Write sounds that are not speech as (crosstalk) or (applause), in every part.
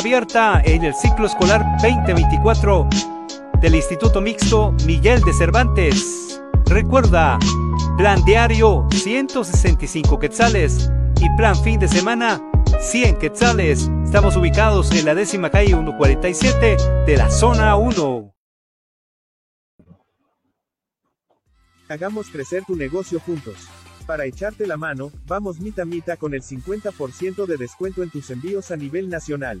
abierta en el ciclo escolar 2024 del Instituto Mixto Miguel de Cervantes. Recuerda, plan diario 165 quetzales y plan fin de semana 100 quetzales. Estamos ubicados en la décima calle 147 de la zona 1. Hagamos crecer tu negocio juntos. Para echarte la mano, vamos mita mita con el 50% de descuento en tus envíos a nivel nacional.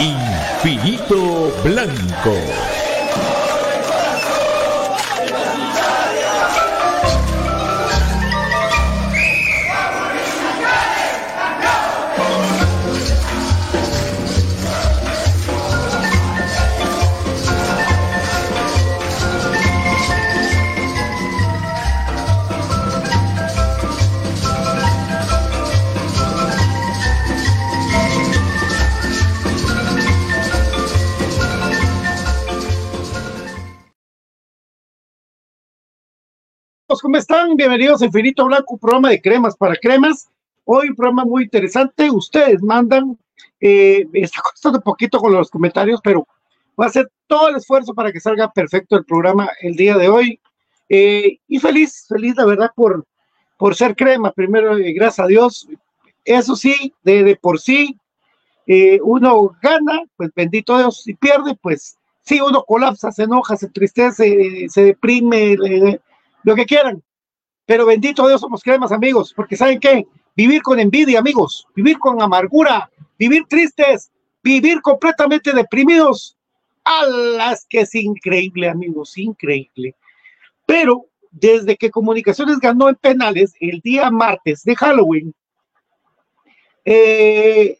Infinito Blanco. ¿Cómo están? Bienvenidos a Infinito Blanco, un programa de cremas para cremas. Hoy un programa muy interesante. Ustedes mandan, eh, está (laughs) costando un poquito con los comentarios, pero voy a hacer todo el esfuerzo para que salga perfecto el programa el día de hoy. Eh, y feliz, feliz la verdad por, por ser crema. Primero, eh, gracias a Dios. Eso sí, de, de por sí, eh, uno gana, pues bendito Dios, y pierde, pues sí, uno colapsa, se enoja, se entristece, se deprime, lo que quieran. Pero bendito Dios somos cremas, amigos, porque ¿saben qué? Vivir con envidia, amigos, vivir con amargura, vivir tristes, vivir completamente deprimidos, a las que es increíble, amigos, increíble. Pero desde que Comunicaciones ganó en penales el día martes de Halloween, eh,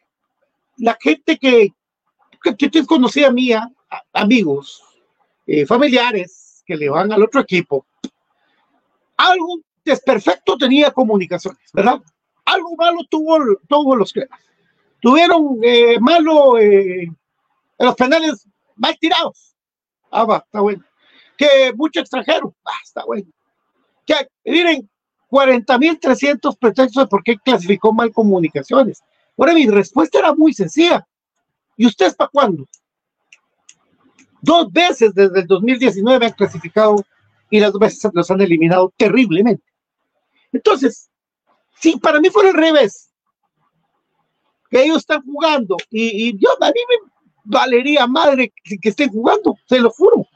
la gente que, que, que conocía mía, amigos, eh, familiares que le van al otro equipo, algo desperfecto tenía Comunicaciones, ¿verdad? Algo malo tuvo, tuvo los que tuvieron eh, malo en los penales mal tirados. Ah, va, está bueno. Que mucho extranjero. Ah, está bueno. Que, miren, 40.300 pretextos de por qué clasificó mal comunicaciones. Ahora, mi respuesta era muy sencilla. ¿Y ustedes para cuándo? Dos veces desde el 2019 han clasificado y las dos veces los han eliminado terriblemente. Entonces, si para mí fuera al revés, que ellos están jugando y, y yo, a mí me, valería madre que estén jugando, se lo juro.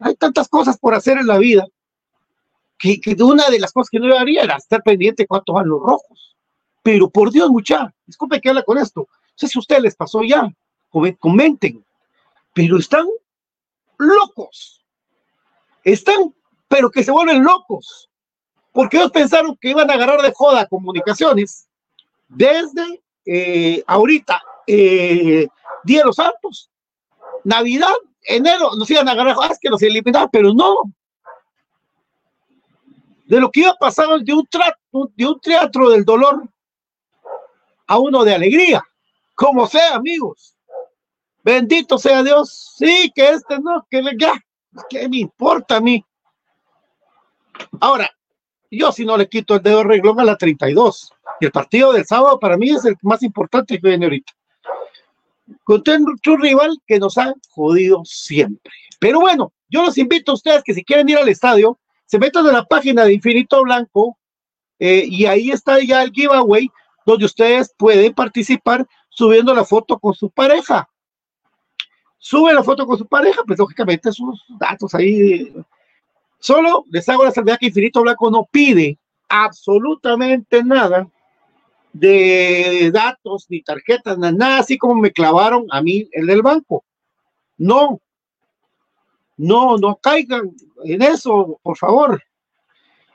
Hay tantas cosas por hacer en la vida que, que una de las cosas que no haría era estar pendiente cuántos van los rojos. Pero por Dios, mucha, disculpe que habla con esto. No sé si a ustedes les pasó ya, comenten. Pero están locos. Están, pero que se vuelven locos. Porque ellos pensaron que iban a agarrar de joda comunicaciones desde eh, ahorita eh, Día de los Santos, Navidad, enero, nos iban a agarrar, ah, es que nos eliminaban, pero no. De lo que iba a pasar de un, de un teatro del dolor a uno de alegría, como sea, amigos. Bendito sea Dios. Sí, que este no, que le ya, ¿qué me importa a mí? Ahora, yo si no le quito el dedo reglón a la 32. Y el partido del sábado para mí es el más importante que viene ahorita contra un rival que nos ha jodido siempre. Pero bueno, yo los invito a ustedes que si quieren ir al estadio, se metan en la página de Infinito Blanco eh, y ahí está ya el giveaway donde ustedes pueden participar subiendo la foto con su pareja. Sube la foto con su pareja, pues lógicamente sus datos ahí. Solo les hago la salvedad que Infinito Blanco no pide absolutamente nada de datos, ni tarjetas, nada así como me clavaron a mí el del banco. No, no, no caigan en eso, por favor.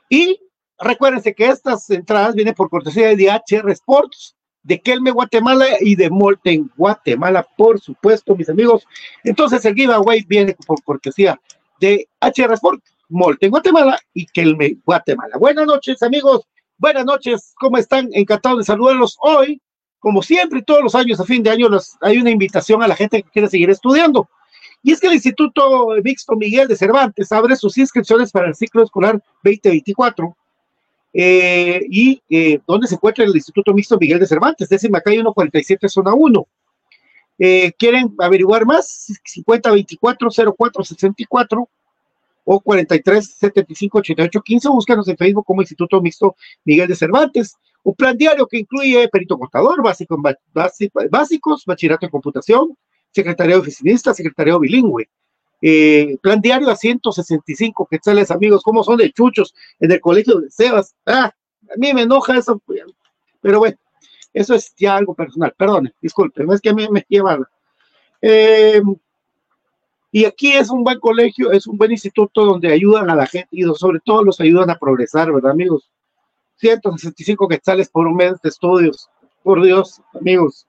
Y recuérdense que estas entradas vienen por cortesía de DHR Sports, de Kelme Guatemala y de Molten Guatemala, por supuesto, mis amigos. Entonces el giveaway viene por cortesía de HR Sports, Molten Guatemala y Kelme Guatemala. Buenas noches, amigos. Buenas noches, ¿cómo están? Encantado de saludarlos hoy. Como siempre, todos los años, a fin de año, hay una invitación a la gente que quiere seguir estudiando. Y es que el Instituto Mixto Miguel de Cervantes abre sus inscripciones para el ciclo escolar 2024. Eh, y eh, ¿dónde se encuentra el Instituto Mixto Miguel de Cervantes? Décima calle 147, zona 1. Eh, ¿Quieren averiguar más? 5024-0464 o 43 75 88 15. Búscanos en Facebook como Instituto Mixto Miguel de Cervantes. Un plan diario que incluye perito contador, básico, básicos, bachillerato en computación, secretario oficinista, secretario bilingüe. Eh, plan diario a 165 quetzales, amigos, ¿cómo son de chuchos en el colegio de Sebas? Ah, a mí me enoja eso, pero bueno, eso es ya algo personal, perdone, disculpe, no es que a mí me lleva. Eh, y aquí es un buen colegio, es un buen instituto donde ayudan a la gente y sobre todo los ayudan a progresar, ¿verdad, amigos? 165 quetzales por un mes de estudios. Por Dios, amigos.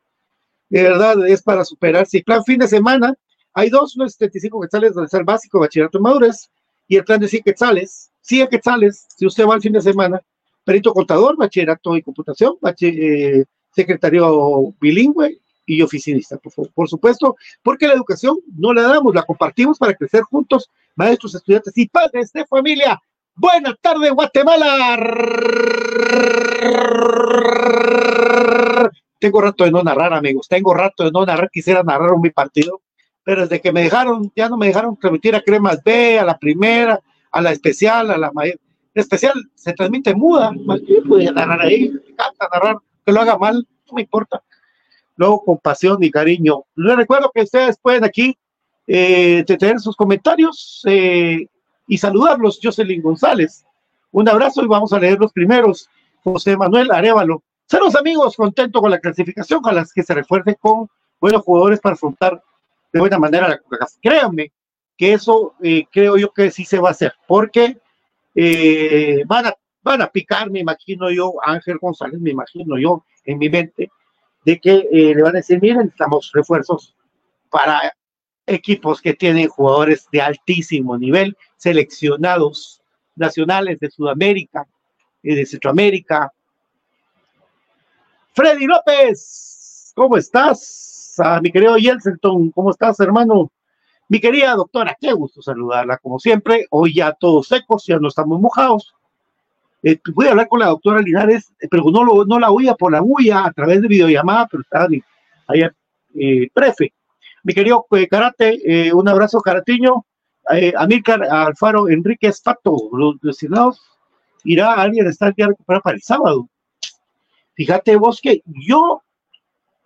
De verdad, es para superarse. Y plan fin de semana, hay dos, unos 75 quetzales donde está el básico, bachillerato de madurez, y el plan de 100 quetzales. 100 quetzales, si usted va al fin de semana, perito contador, bachillerato y computación, eh, secretario bilingüe y oficinista, por, supuesto, porque la educación no la damos, la compartimos para crecer juntos, maestros, estudiantes y padres de familia. Buenas tardes, Guatemala. Tengo rato de no narrar, amigos. Tengo rato de no narrar. Quisiera narrar mi partido, pero desde que me dejaron, ya no me dejaron transmitir a Cremas B, a la primera, a la especial, a la mayor. especial se transmite muda. Yo narrar ahí. Me encanta narrar. Que lo haga mal, no me importa. Luego con pasión y cariño. Les recuerdo que ustedes pueden aquí eh, tener sus comentarios. Eh, y saludarlos, Jocelyn González. Un abrazo y vamos a leer los primeros. José Manuel Arevalo. Saludos amigos, contento con la clasificación, ojalá que se refuerce con buenos jugadores para afrontar de buena manera la Créanme que eso eh, creo yo que sí se va a hacer, porque eh, van, a, van a picar, me imagino yo, Ángel González, me imagino yo en mi mente, de que eh, le van a decir, miren, estamos refuerzos para equipos que tienen jugadores de altísimo nivel, seleccionados nacionales de Sudamérica y de Centroamérica. Freddy López, ¿cómo estás? A mi querido Yelselton, ¿cómo estás, hermano? Mi querida doctora, qué gusto saludarla, como siempre. Hoy ya todos secos, ya no estamos mojados. Eh, voy a hablar con la doctora Linares, pero no, lo, no la oía por la bulla a través de videollamada, pero está ahí, eh, prefe. Mi querido eh, Karate, eh, un abrazo Caratiño. Eh, Amílcar Alfaro Enríquez Fato, los lesionados, irá alguien a estar ya para el sábado. Fíjate vos que yo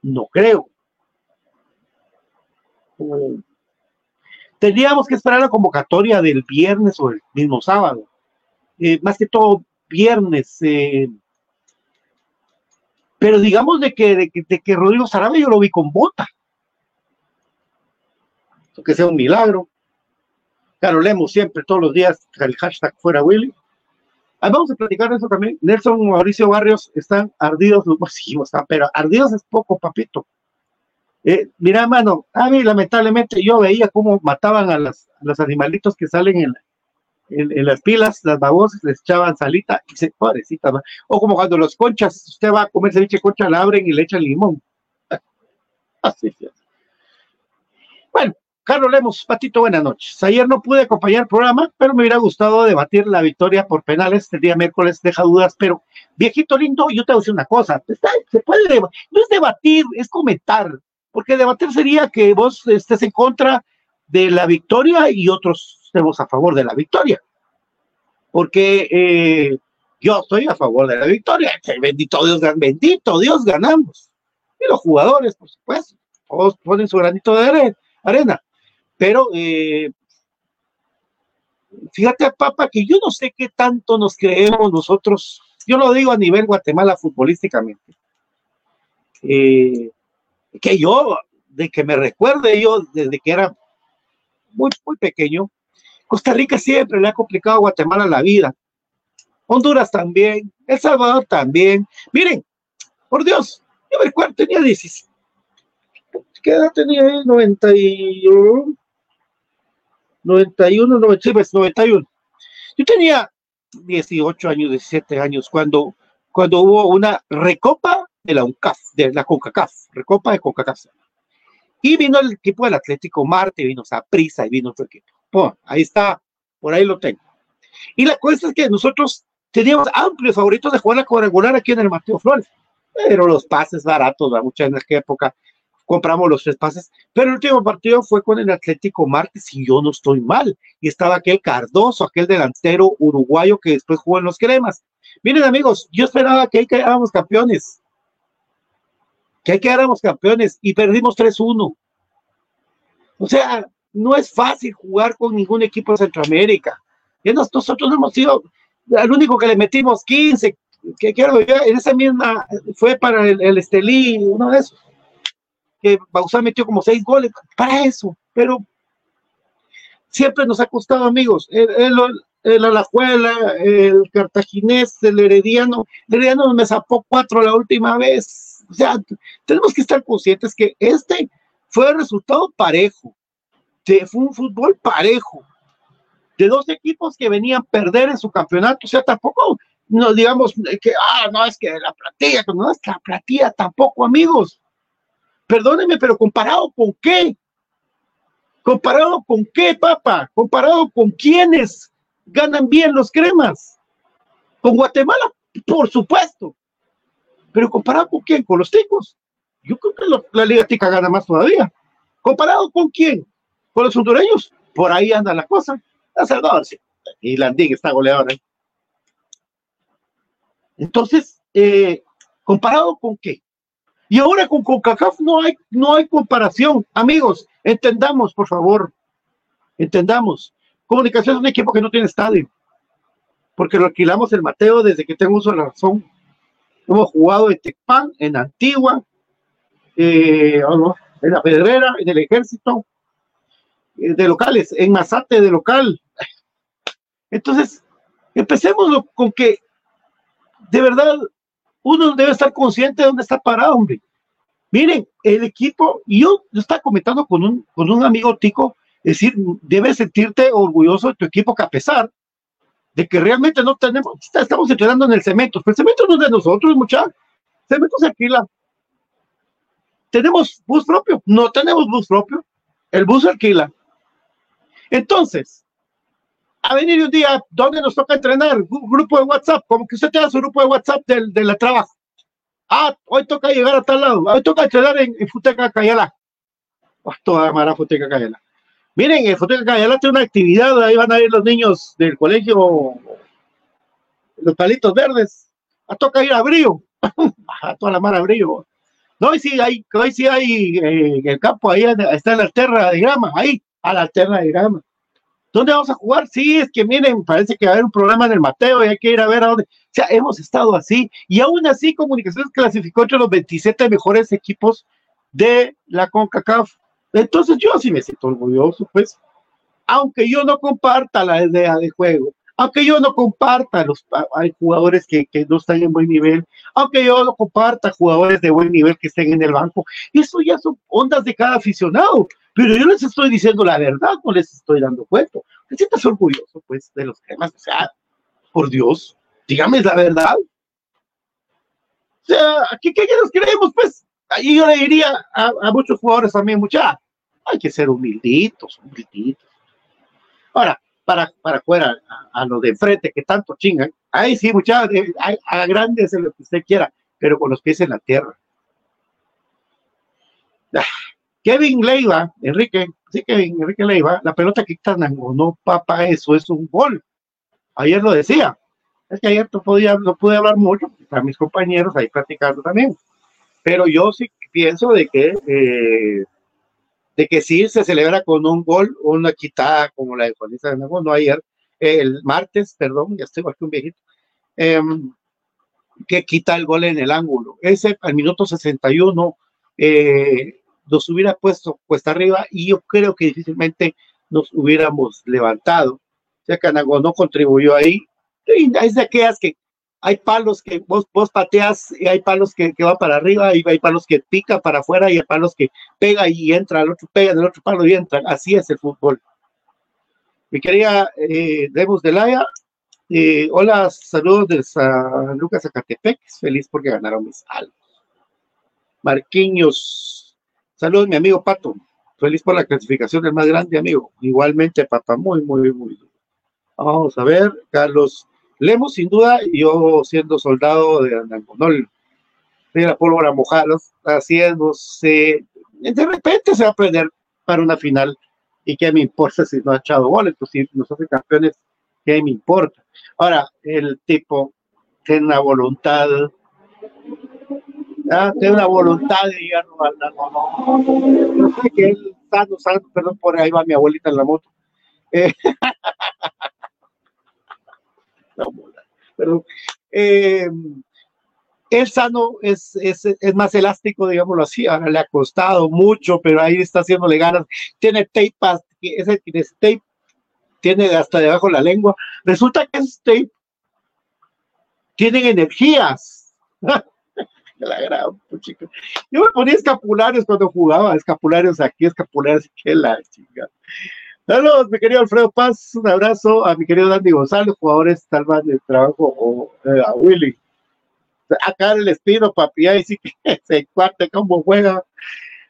no creo. Tendríamos que esperar la convocatoria del viernes o el mismo sábado. Eh, más que todo viernes. pero digamos de que, de, que Rodrigo Sarabia yo lo vi con bota que sea un milagro. Claro, leemos siempre, todos los días, el hashtag fuera Willy. Ah, vamos a platicar de eso también. Nelson Mauricio Barrios están ardidos, pues sí, están, pero ardidos es poco, papito. Eh, mira, mano, a mí lamentablemente yo veía cómo mataban a, los animalitos que salen en, en, las pilas, las babosas, les echaban salita y se, pobrecita, o como cuando los conchas, usted va a comer ceviche concha, la abren y le echan limón. (laughs) Así es. Bueno, Carlos Lemos, Patito, buenas noches. Ayer no pude acompañar el programa, pero me hubiera gustado debatir la victoria por penales el día miércoles, deja dudas, pero viejito lindo, yo te voy a decir una cosa, se puede, no es debatir, es comentar, porque debatir sería que vos estés en contra de la victoria y otros estemos a favor de la victoria, porque eh, yo estoy a favor de la victoria, bendito Dios, bendito Dios, ganamos. Y los jugadores, por supuesto, todos ponen su granito de arena. Pero eh, fíjate, papá, que yo no sé qué tanto nos creemos nosotros, yo lo digo a nivel Guatemala futbolísticamente, eh, que yo, de que me recuerde yo, desde que era muy, muy pequeño, Costa Rica siempre le ha complicado a Guatemala la vida. Honduras también, El Salvador también. Miren, por Dios, yo me recuerdo, tenía 16. ¿Qué edad tenía? 91. 91, 91. Yo tenía 18 años, 17 años cuando, cuando hubo una recopa de la UNCAF, de la CONCACAF, recopa de CONCACAF. Y vino el equipo del Atlético Marte, vino Saprisa y vino otro equipo. ahí está, por ahí lo tengo. Y la cosa es que nosotros teníamos amplios favoritos de jugar la cuadrangular aquí en el Mateo Flores, pero los pases baratos, muchas en aquella época compramos los tres pases, pero el último partido fue con el Atlético Martes y yo no estoy mal. Y estaba aquel Cardoso, aquel delantero uruguayo que después jugó en los cremas. Miren amigos, yo esperaba que ahí quedáramos campeones, que ahí quedáramos campeones y perdimos 3-1. O sea, no es fácil jugar con ningún equipo de Centroamérica. Ya nosotros hemos sido, al único que le metimos 15, que quiero en esa misma, fue para el, el Estelí, uno de esos que Bausá metió como seis goles para eso, pero siempre nos ha costado, amigos, el, el, el Alajuela, el Cartaginés, el Herediano, el Herediano me zapó cuatro la última vez, o sea, tenemos que estar conscientes que este fue el resultado parejo, fue un fútbol parejo, de dos equipos que venían a perder en su campeonato, o sea, tampoco no digamos que, ah, no, es que la platilla, no es que la platilla tampoco, amigos. Perdóneme, pero comparado con qué? ¿Comparado con qué, papá? ¿Comparado con quiénes? ganan bien los cremas. Con Guatemala, por supuesto. Pero comparado con quién? Con los ticos. Yo creo que la Liga Tica gana más todavía. ¿Comparado con quién? Con los hondureños. Por ahí anda la cosa. El Salvador, sí. Y Landín está goleador ahí. Entonces, eh, ¿comparado con qué? Y ahora con CONCACAF no hay, no hay comparación. Amigos, entendamos, por favor. Entendamos. Comunicación es un equipo que no tiene estadio. Porque lo alquilamos el Mateo desde que tengo uso de la razón. Hemos jugado en Tecpan, en Antigua, eh, en la Pedrera, en el Ejército, eh, de locales, en Mazate de local. Entonces, empecemos con que de verdad uno debe estar consciente de dónde está parado, hombre. Miren, el equipo, y yo, estaba comentando con un, con un amigo tico, es decir, debes sentirte orgulloso de tu equipo que a pesar de que realmente no tenemos, estamos entrenando en el cemento, pero el cemento no es de nosotros, muchachos. Cemento se alquila. ¿Tenemos bus propio? No tenemos bus propio. El bus se alquila. Entonces, a venir un día, ¿dónde nos toca entrenar? grupo de WhatsApp, como que usted tenga su grupo de WhatsApp del, la trabajo. Ah, hoy toca llegar a tal lado, hoy toca entrenar en, Futeca Cayala. Oh, toda mara Futeca Cayala. Miren, en Futeca Cayala tiene una actividad, ahí van a ir los niños del colegio, los palitos verdes. Ah, toca ir a Brío, (laughs) a toda la mar a Brío. No, hoy sí hay, hoy sí hay eh, en el campo, ahí está la alterna de grama, ahí, a la alterna de grama. ¿Dónde vamos a jugar? Sí, es que miren, parece que va a haber un programa en el Mateo y hay que ir a ver a dónde. O sea, hemos estado así y aún así Comunicaciones clasificó entre los 27 mejores equipos de la CONCACAF. Entonces yo sí me siento orgulloso, pues, aunque yo no comparta la idea de juego, aunque yo no comparta los hay jugadores que, que, no están en buen nivel, aunque yo no comparta jugadores de buen nivel que estén en el banco, eso ya son ondas de cada aficionado. Pero yo les estoy diciendo la verdad, no les estoy dando cuento. Te sientas orgulloso, pues, de los temas. O sea, por Dios, dígame la verdad. O sea, ¿qué, qué nos creemos, pues? Ahí yo le diría a, muchos jugadores también, mucha, hay que ser humilditos, humilditos. Ahora, para, para fuera, a, los de enfrente que tanto chingan, ahí sí, mucha, a grandes lo que usted quiera, pero con los pies en la tierra. Ah, Kevin Leiva, Enrique, sí, Kevin, Enrique Leiva, la pelota que está no, papá, eso es un gol. Ayer lo decía. Es que ayer no, podía, no pude hablar mucho, a mis compañeros ahí platicando también. Pero yo sí pienso de que, eh, de que sí se celebra con un gol una quitada como la de Juanita de no ayer, el martes, perdón, ya estoy aquí un viejito, em, que quita el gol en el ángulo. Ese al minuto 61, eh, nos hubiera puesto cuesta arriba y yo creo que difícilmente nos hubiéramos levantado. O sea, Canago no contribuyó ahí. Y es de aquellas que hay palos que vos, vos pateas y hay palos que, que van para arriba y hay palos que pica para afuera y hay palos que pega y entra, el otro pega, el otro palo y entra. Así es el fútbol. Mi querida eh, Demos Delaya, eh, hola, saludos de San Lucas Zacatepec, feliz porque ganaron mis almas. Marquiños, Saludos, mi amigo Pato. Feliz por la clasificación del más grande, amigo. Igualmente, Pato, muy, muy, muy. Vamos a ver, Carlos Lemos, sin duda, yo siendo soldado de Andangonol, de la pólvora mojada, haciéndose, de repente se va a aprender para una final. ¿Y qué me importa si no ha echado goles? Pues si nos hace campeones, ¿qué me importa? Ahora, el tipo tiene una voluntad ¿ya? tiene una voluntad de llegar a no, no, no, sé que él sano, sano, perdón, por ahí va mi abuelita en la moto. Eh, (laughs) no, perdón. Eh, el sano es, es, es, más elástico, digámoslo así, ahora le ha costado mucho, pero ahí está haciéndole ganas. Tiene tape, ese, tape tiene hasta debajo la lengua. Resulta que ese tape tienen energías. (laughs) la gran chica. Yo me ponía escapularios cuando jugaba, escapularios aquí, escapularios que la chica. Saludos, mi querido Alfredo Paz, un abrazo a mi querido Dandy González, jugadores tal vez de trabajo, o eh, a Willy. Acá el Espino, papi, ahí sí que (laughs) se cuarte cómo juega.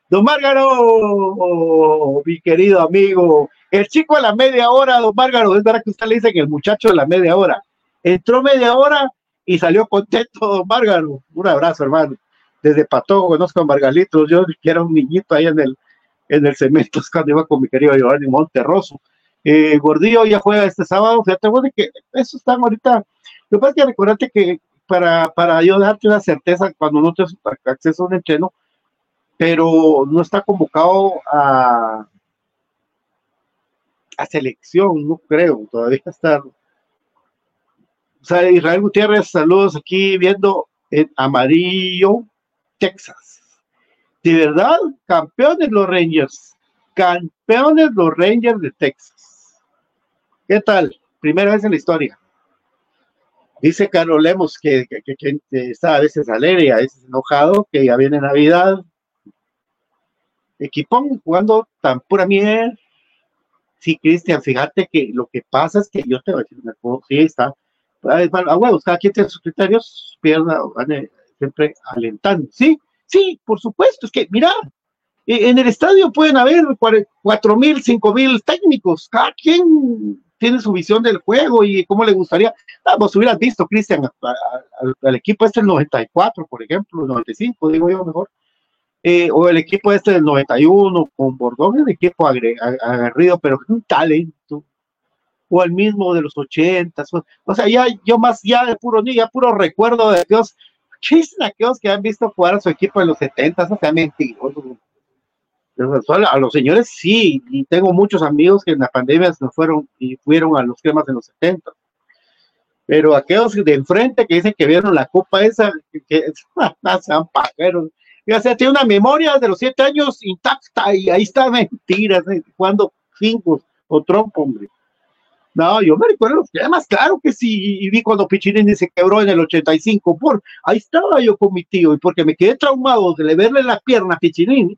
Don Márgaro, mi querido amigo, el chico a la media hora, don Márgaro, es verdad que usted le dice que el muchacho a la media hora. Entró media hora y salió contento, don Márgaro. Un abrazo, hermano. Desde Patojo conozco a Margalitos, yo era un niñito ahí en el, en el cemento (laughs) cuando iba con mi querido Giovanni Monterroso. Eh, Gordillo ya juega este sábado, fíjate, bueno, que eso están ahorita. Lo que pasa es que recordate que para, para yo darte una certeza cuando no tienes acceso a un entreno, pero no está convocado a, a selección, no creo, todavía está. O sea, Israel Gutiérrez, saludos aquí viendo en amarillo, Texas. De verdad, campeones los Rangers, campeones los Rangers de Texas. ¿Qué tal? Primera vez en la historia. Dice Carlos Lemos que, está a veces alegre, a veces enojado, que ya viene Navidad. Equipón jugando tan pura miel. Sí, Cristian, fíjate que lo que pasa es que yo te voy a decir una cosa, sí, está. A huevos, cada quien tiene sus criterios, pierda, siempre alentando. Sí, sí, por supuesto, es que, mira, e, en el estadio pueden haber cuatro mil, cinco mil técnicos, cada quien tiene su visión del juego y cómo le gustaría. Ah, vos hubieras visto, Cristian, al equipo este del 94, por ejemplo, el 95, digo yo mejor, eh, o el equipo este del 91 con Bordón, el equipo aguerrido, pero un talento, o el mismo de los 80, o, sea, ya yo más ya de puro ya puro recuerdo de aquellos, ¿qué dicen aquellos que han visto jugar a su equipo en los 70? O sea, mentiroso a los señores sí, y tengo muchos amigos que en la pandemia se fueron y fueron a los temas en los 70. Pero aquellos de enfrente que dicen que vieron la copa esa, que, sean pajeros. O sea, tiene una memoria de los siete años intacta y ahí está mentiras, cuando cinco o trompo, hombre. No, yo me recuerdo los temas, claro que sí, y vi cuando Pichirini se quebró en el 85, por ahí estaba yo con mi tío, y porque me quedé traumado de verle la pierna a Pichirini,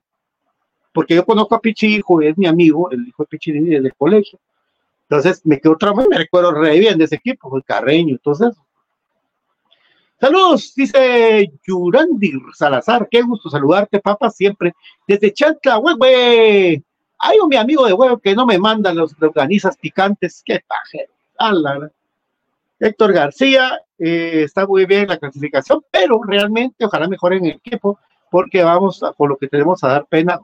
porque yo conozco a Pichi, hijo, es mi amigo, el hijo de Pichi desde el colegio. Entonces me quedó trauma y me recuerdo re bien de ese equipo, el Carreño, entonces. Saludos, dice Yurandir Salazar, qué gusto saludarte, papá, siempre. Desde Chantla, güey, Hay un mi amigo de huevo que no me manda los organizas picantes, qué pajero. Héctor García, eh, está muy bien la clasificación, pero realmente ojalá mejoren el equipo porque vamos a, por lo que tenemos a dar pena.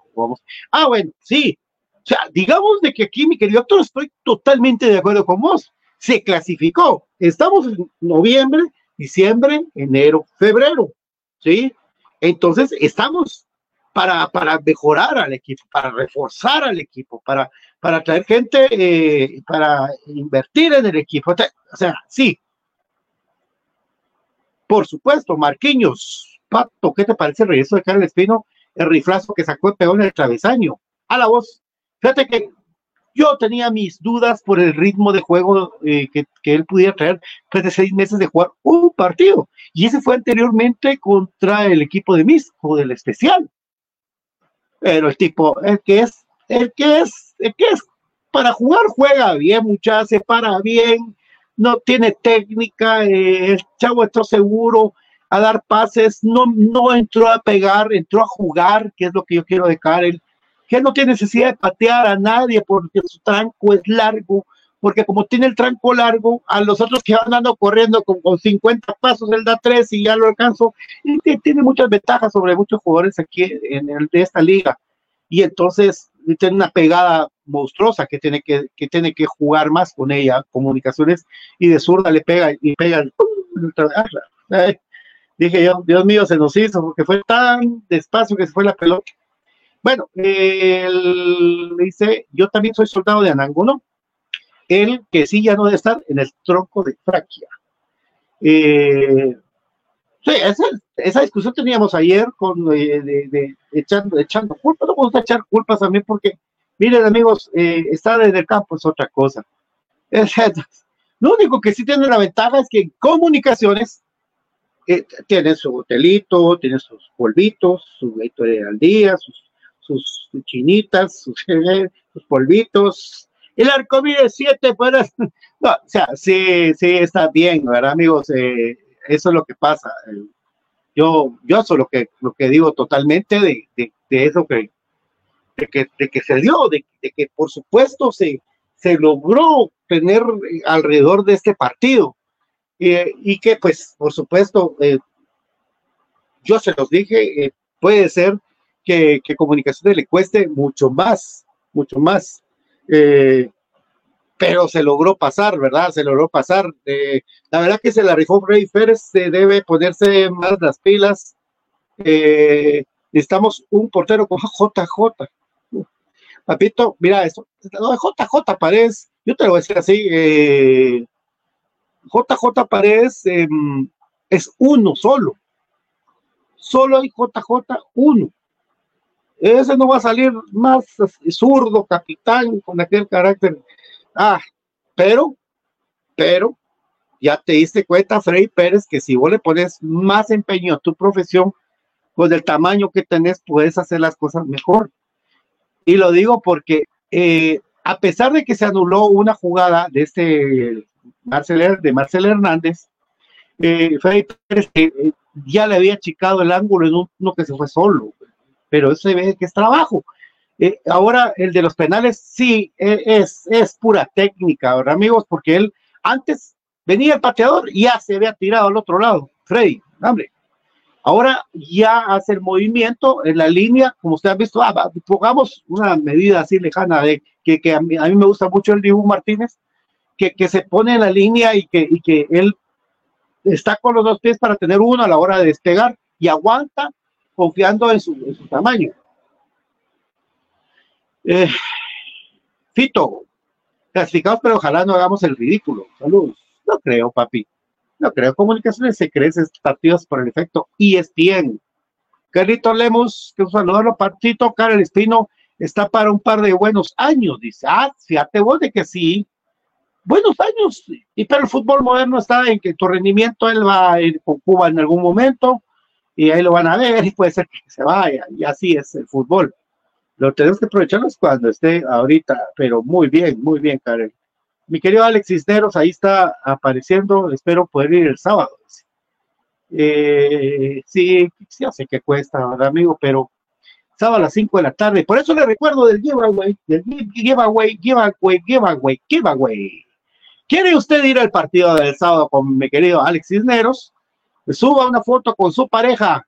Ah, bueno, sí. O sea, digamos de que aquí, mi querido doctor, estoy totalmente de acuerdo con vos. Se clasificó. Estamos en noviembre, diciembre, enero, febrero. ¿Sí? Entonces, estamos para, para mejorar al equipo, para reforzar al equipo, para, para traer gente, eh, para invertir en el equipo. O sea, sí. Por supuesto, Marquinhos, Pato, ¿qué te parece el regreso de Carlos Espino? El riflazo que sacó el peón en el travesaño. A la voz. Fíjate que yo tenía mis dudas por el ritmo de juego eh, que, él pudiera traer después de seis meses de jugar un partido. Y ese fue anteriormente contra el equipo de Misco, del especial. Pero el tipo, el que es, el que es, el que es, para jugar juega bien, muchachos, se para bien, no tiene técnica, eh, el chavo está seguro, a dar pases, no, no entró a pegar, entró a jugar, que es lo que yo quiero de Karel, que no tiene necesidad de patear a nadie porque su tranco es largo, porque como tiene el tranco largo, a los otros que van andando corriendo con, con 50 pasos, él da 3 y ya lo alcanzó, y tiene muchas ventajas sobre muchos jugadores aquí en el, de esta liga. Y entonces tiene una pegada monstruosa que tiene que, que tiene que jugar más con ella, comunicaciones, y de zurda le pega y pega. Dije yo, Dios mío, se nos hizo, porque fue tan despacio que se fue la pelota. Bueno, él dice, yo también soy soldado de Ananguno, él que sí ya no debe estar en el tronco de Fraquia. Eh, sí, esa, discusión teníamos ayer con eh, echando, echando culpas, no vamos a echar culpas también porque, miren amigos, eh, estar en el campo es otra cosa. (laughs) lo único que sí tiene la ventaja es que en comunicaciones eh, tiene su hotelito, tiene sus polvitos, su de al día, sus, chinitas, sus (laughs) polvitos. El arco mide siete, para. (laughs) No, o sea, sí, sí, está bien, ¿verdad, amigos? Eh, eso es lo que pasa. yo, yo eso lo que, lo que digo totalmente de, de eso que, de que, de que se dio, de, que por supuesto se, se logró tener eh, alrededor de este partido. Eh, y que pues por supuesto, eh, yo se los dije, puede ser que, que, comunicaciones le cueste mucho más, mucho más. Pero se logró pasar, ¿verdad? Se logró pasar. la verdad que se la rifó Rey Pérez, se debe ponerse más las pilas. necesitamos un portero con JJ, Papito, mira esto, JJ Paredes, yo te lo voy a decir así, eh, JJ Paredes em, es uno solo, solo hay JJ uno. Ese no va a salir más zurdo, capitán, con aquel carácter. Ah, pero, pero, ya te diste cuenta, Freddy Pérez, que si vos le pones más empeño a tu profesión, con el tamaño que tenés, puedes hacer las cosas mejor. Y lo digo porque eh, a pesar de que se anuló una jugada de este Marcel, de Marcel Hernández, eh, Pérez eh, ya le había achicado el ángulo en uno que se fue solo, pero eso se ve que es trabajo. Eh, ahora el de los penales sí es, es pura técnica, ¿verdad, amigos? Porque él antes venía el pateador y ya se había tirado al otro lado. Freddy, hombre, Ahora ya hace el movimiento en la línea, como ustedes han visto, ah, pongamos una medida así lejana de que, a, mí, me gusta mucho el Dibu Martínez, que, se pone en la línea y que, que él está con los dos pies para tener uno a la hora de despegar y aguanta confiando en su, tamaño. Eh, Fito, clasificados, pero ojalá no hagamos el ridículo. Saludos. No creo, papi. No creo. Comunicaciones se crece partidos por el efecto ESPN. Carlito Lemos, que un saludo Partito, Karel Espino, está para un par de buenos años. Dice, ah, fíjate vos de que sí. Buenos años. Y pero el fútbol moderno está en que tu rendimiento él va a ir con Cuba en algún momento y ahí lo van a ver y puede ser que se vaya. Y así es el fútbol. Lo tenemos que aprovecharnos cuando esté ahorita, pero muy bien, muy bien, Karel. Mi querido Alex Cisneros, ahí está apareciendo, espero poder ir el sábado. Eh, sí, ya sé que cuesta, ¿verdad, amigo? Pero sábado a las 5 de la tarde. Por eso le recuerdo del giveaway, del giveaway, giveaway, giveaway, giveaway. ¿Quiere usted ir al partido del sábado con mi querido Alex Cisneros? Suba una foto con su pareja.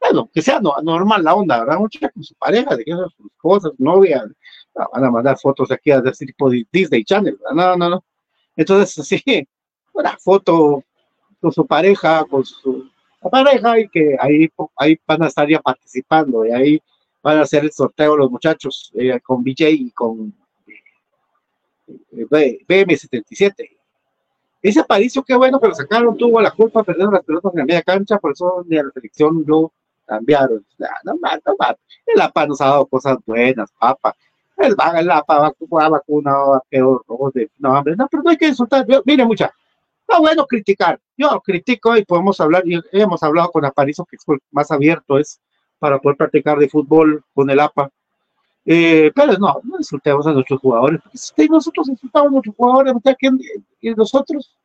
Bueno, que sea normal la onda, ¿verdad? Mucha con su pareja, de que sus cosas, novia, van a mandar fotos aquí a tipo Disney Channel. No, no, no. Entonces, (laughs) así, una foto con su pareja, con su pareja, y que ahí, ahí van a estar ya participando, y ahí van a hacer el sorteo los muchachos eh, con BJ y con eh, BM77. Ese Aparicio, qué bueno que lo sacaron, tuvo la culpa, perdieron las pelotas en la media cancha, por eso ni a la selección lo cambiaron. No, no, no, no, el APA nos ha dado cosas buenas, papá el vaga, la vacuna, vacuna, peor, no, hombre, no, pero no hay que insultar. Mire, mucha, no bueno criticar. Yo critico y podemos hablar, y hemos hablado con Aparicio, que es más abierto es para poder practicar de fútbol con el APA. Eh, pero no, no insultemos a nuestros jugadores. Si nosotros insultamos a nuestros jugadores, ¿y nosotros?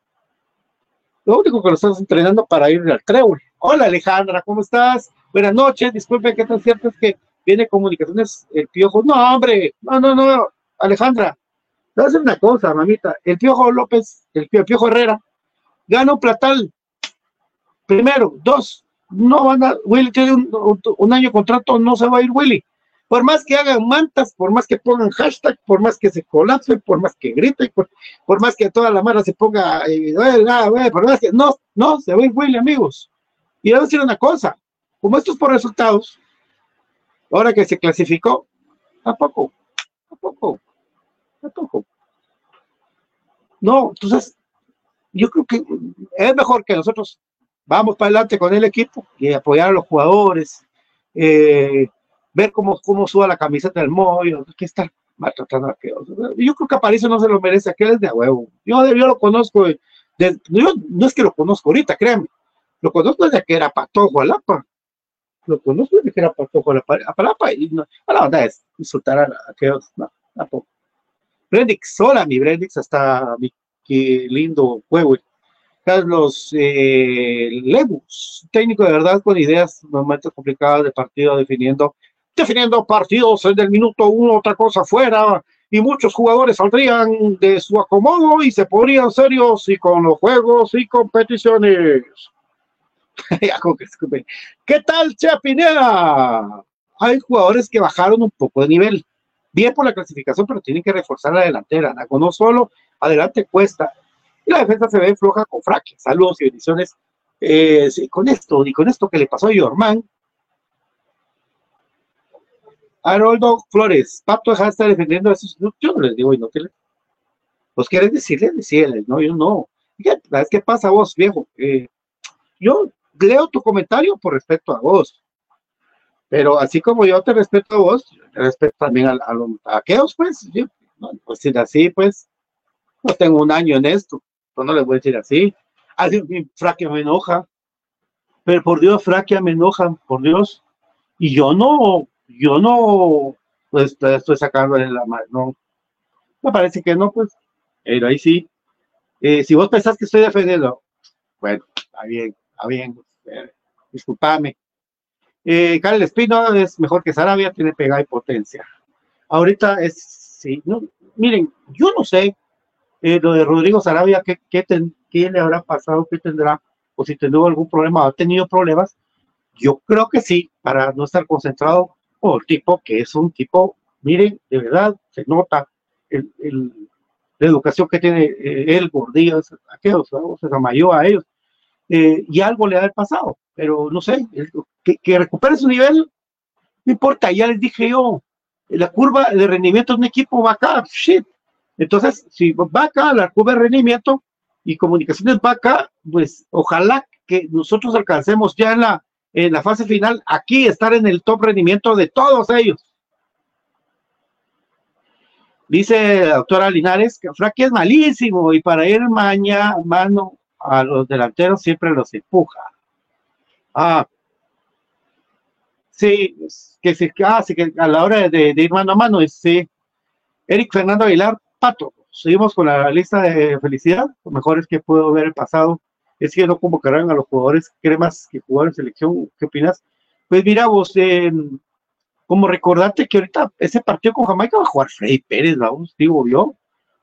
Lo único que lo estamos entrenando para ir al trébol. Hola Alejandra, ¿cómo estás? Buenas noches, disculpe que tan cierto es que viene comunicaciones el piojo. No, hombre, no, no, no, Alejandra, te decir una cosa, mamita. El piojo López, el, piojo Herrera, gana un platal. Primero, dos, no van a, Willy tiene un, año contrato, no se va a ir Willy. Por más que hagan mantas, por más que pongan hashtag, por más que se colapsen, por más que griten, por, por más que toda la mara se ponga, eh, por más que, no, no, se va a amigos. Y a decir una cosa, como esto es por resultados, Ahora que se clasificó, ¿a poco? ¿A poco? ¿A poco? No, entonces, yo creo que es mejor que nosotros vamos para adelante con el equipo y apoyar a los jugadores, eh, ver cómo, cómo suba la camiseta del móvil, que está maltratando a aquellos. Yo creo que a París no se lo merece, aquel es de huevo. Yo, yo lo conozco, yo, no es que lo conozco ahorita, créanme, lo conozco desde que era Patojo Alapa lo conozco de que era poco la palapa y no, a la verdad es insultar a, aquellos, no, tampoco. Brendix, hola mi Brendix, hasta mi qué lindo juego. Carlos eh, técnico de verdad con ideas, momentos complicados de partido, definiendo definiendo partidos en el minuto uno, otra cosa fuera, y muchos jugadores saldrían de su acomodo y se pondrían serios y con los juegos y competiciones. (laughs) ¿Qué tal, Chapinera? Hay jugadores que bajaron un poco de nivel. Bien por la clasificación, pero tienen que reforzar la delantera. No solo adelante cuesta. Y la defensa se ve floja con fraque. Saludos y bendiciones. Eh, con esto, y con esto que le pasó a Yorman, Haroldo Flores, Pato deja de estar defendiendo a esos. Yo no les digo, y no te Pues quieres decirle, decirles, no, yo no. ¿Sabes qué pasa vos, viejo? Eh, yo leo tu comentario por respeto a vos. Pero así como yo te respeto a vos, respeto también a, los taqueos, pues. Yo, no, pues decir así, pues. No tengo un año en esto. Pues no les voy a decir así. Así, Fraquia me enoja. Pero por Dios, Fraquia me enoja, por Dios. Y yo no, yo no pues, estoy sacando en la mano, no. Me parece que no, pues, pero ahí sí. Eh, si vos pensás que estoy defendiendo, bueno, está bien, está bien, eh, disculpame. Eh, Espino es mejor que Sarabia, tiene pegada y potencia. Ahorita es, sí, no, miren, yo no sé eh, lo de Rodrigo Sarabia, ¿qué, qué, qué le habrá pasado, qué tendrá, o si tendrá algún problema, ha tenido problemas. Yo creo que sí, para no estar concentrado o el tipo que es un tipo, miren, de verdad, se nota el, la educación que tiene eh, él, Gordillo, aquellos, se llamayó a ellos, eh, y algo le ha pasado, pero no sé, que, que recupere su nivel, no importa, ya les dije yo, la curva de rendimiento de un equipo va acá, shit. Entonces, si va acá la curva de rendimiento y comunicaciones va acá, pues ojalá que nosotros alcancemos ya en la, en la fase final, aquí estar en el top rendimiento de todos ellos. Dice la doctora Linares que Fraki es malísimo y para ir mañana mano a los delanteros siempre los empuja. Ah, sí, que se ah, que a la hora de, ir mano a mano, sí. Eric Fernando Aguilar, Pato, seguimos con la lista de felicidad, lo mejor es que puedo ver el pasado es que no convocarán a los jugadores cremas que jugaron en selección. ¿Qué opinas? Pues mira, vos, eh, como recordarte que ahorita ese partido con Jamaica va a jugar Freddy Pérez, vamos, digo yo,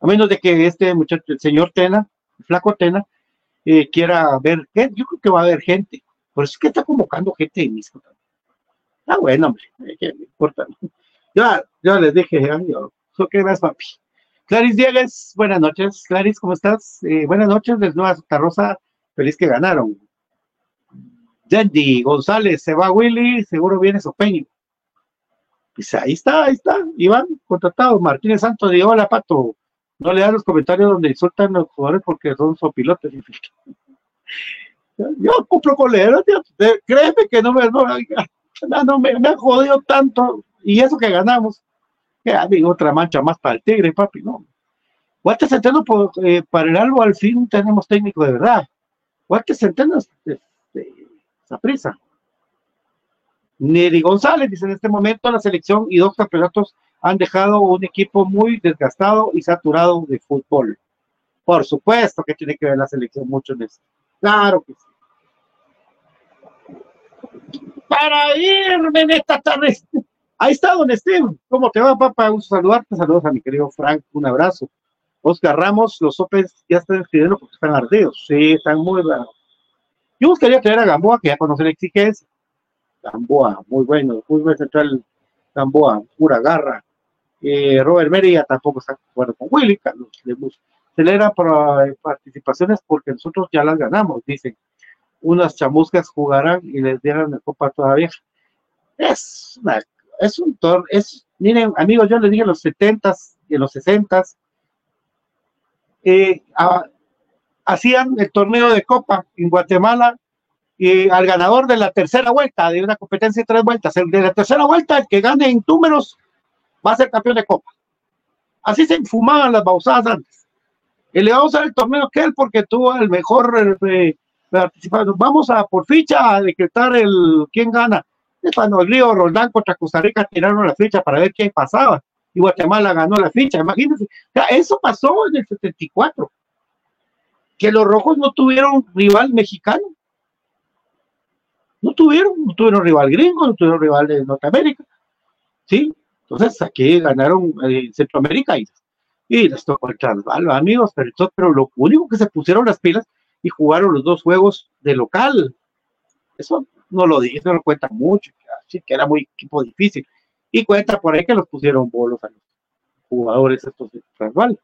a menos de que este muchacho, el señor Tena, el flaco Tena, eh, quiera ver, yo creo que va a haber gente, por eso es que está convocando gente de mismo también. Ah, bueno, hombre, ¿qué me importa? Ya, ya les dije, yo, ¿qué más, papi? Clarice Diegues, buenas noches. Clarice, ¿cómo estás? Eh, buenas noches, desde Nueva Santa Rosa, feliz que ganaron. Yandy González, se va Willy, seguro viene Sopeño. Pues ahí está, ahí está, Iván, contratado. Martínez Santos dijo, hola Pato, no le dan los comentarios donde insultan los jugadores porque son sopilotes. (laughs) Yo cumplo con leer, créeme que no me, no, no, han jodido tanto, y eso que ganamos, que hay otra mancha más para el Tigre, papi, no. Walter Centeno, por, eh, para el algo al fin tenemos técnico de verdad. ¿Cuántas centenas de, esa prisa? Neri González dice en este momento la selección y dos campeonatos han dejado un equipo muy desgastado y saturado de fútbol. Por supuesto que tiene que ver la selección mucho en eso. Claro que sí. Para irme en esta tarde. Ahí está, don Esteban. ¿Cómo te va, papá? Un saludarte. Saludos a mi querido Frank. Un abrazo. Oscar Ramos, los Opens ya están escribiendo porque están ardidos. Sí, están muy bravos. Yo gustaría traer a Gamboa, que ya conoce la exigencia. Gamboa, muy bueno, muy buen central. Gamboa, pura garra. Eh, Robert Meria tampoco está de acuerdo con Willy. Carlos para participaciones porque nosotros ya las ganamos, dicen. Unas chamuscas jugarán y les dieran la copa todavía. Es, es un es, miren, amigos, yo les dije en los 70s y en los 60s, eh, hacían el torneo de Copa en Guatemala y al ganador de la tercera vuelta, de una competencia de tres vueltas, el de la tercera vuelta, el que gane en números, va a ser campeón de Copa. Así se infumaban las bausadas antes. Y le vamos a dar el torneo que él porque tuvo el mejor eh, participante. Vamos a por ficha a decretar el quién gana. Es cuando el Río Roldán contra Costa Rica tiraron la ficha para ver quién pasaba y Guatemala ganó la ficha. Imagínense, eso pasó en el 74, que los rojos no tuvieron rival mexicano. No tuvieron, no tuvieron rival gringo, no tuvieron rival de Norteamérica. ¿sí? Entonces aquí ganaron eh, Centroamérica y, y les tocó el transvalo, amigos, pero, lo único que se pusieron las pilas y jugaron los dos juegos de local. Eso no lo dice, no cuenta mucho, así que era muy equipo difícil. Y cuenta por ahí que los pusieron bolos a los jugadores estos de transval.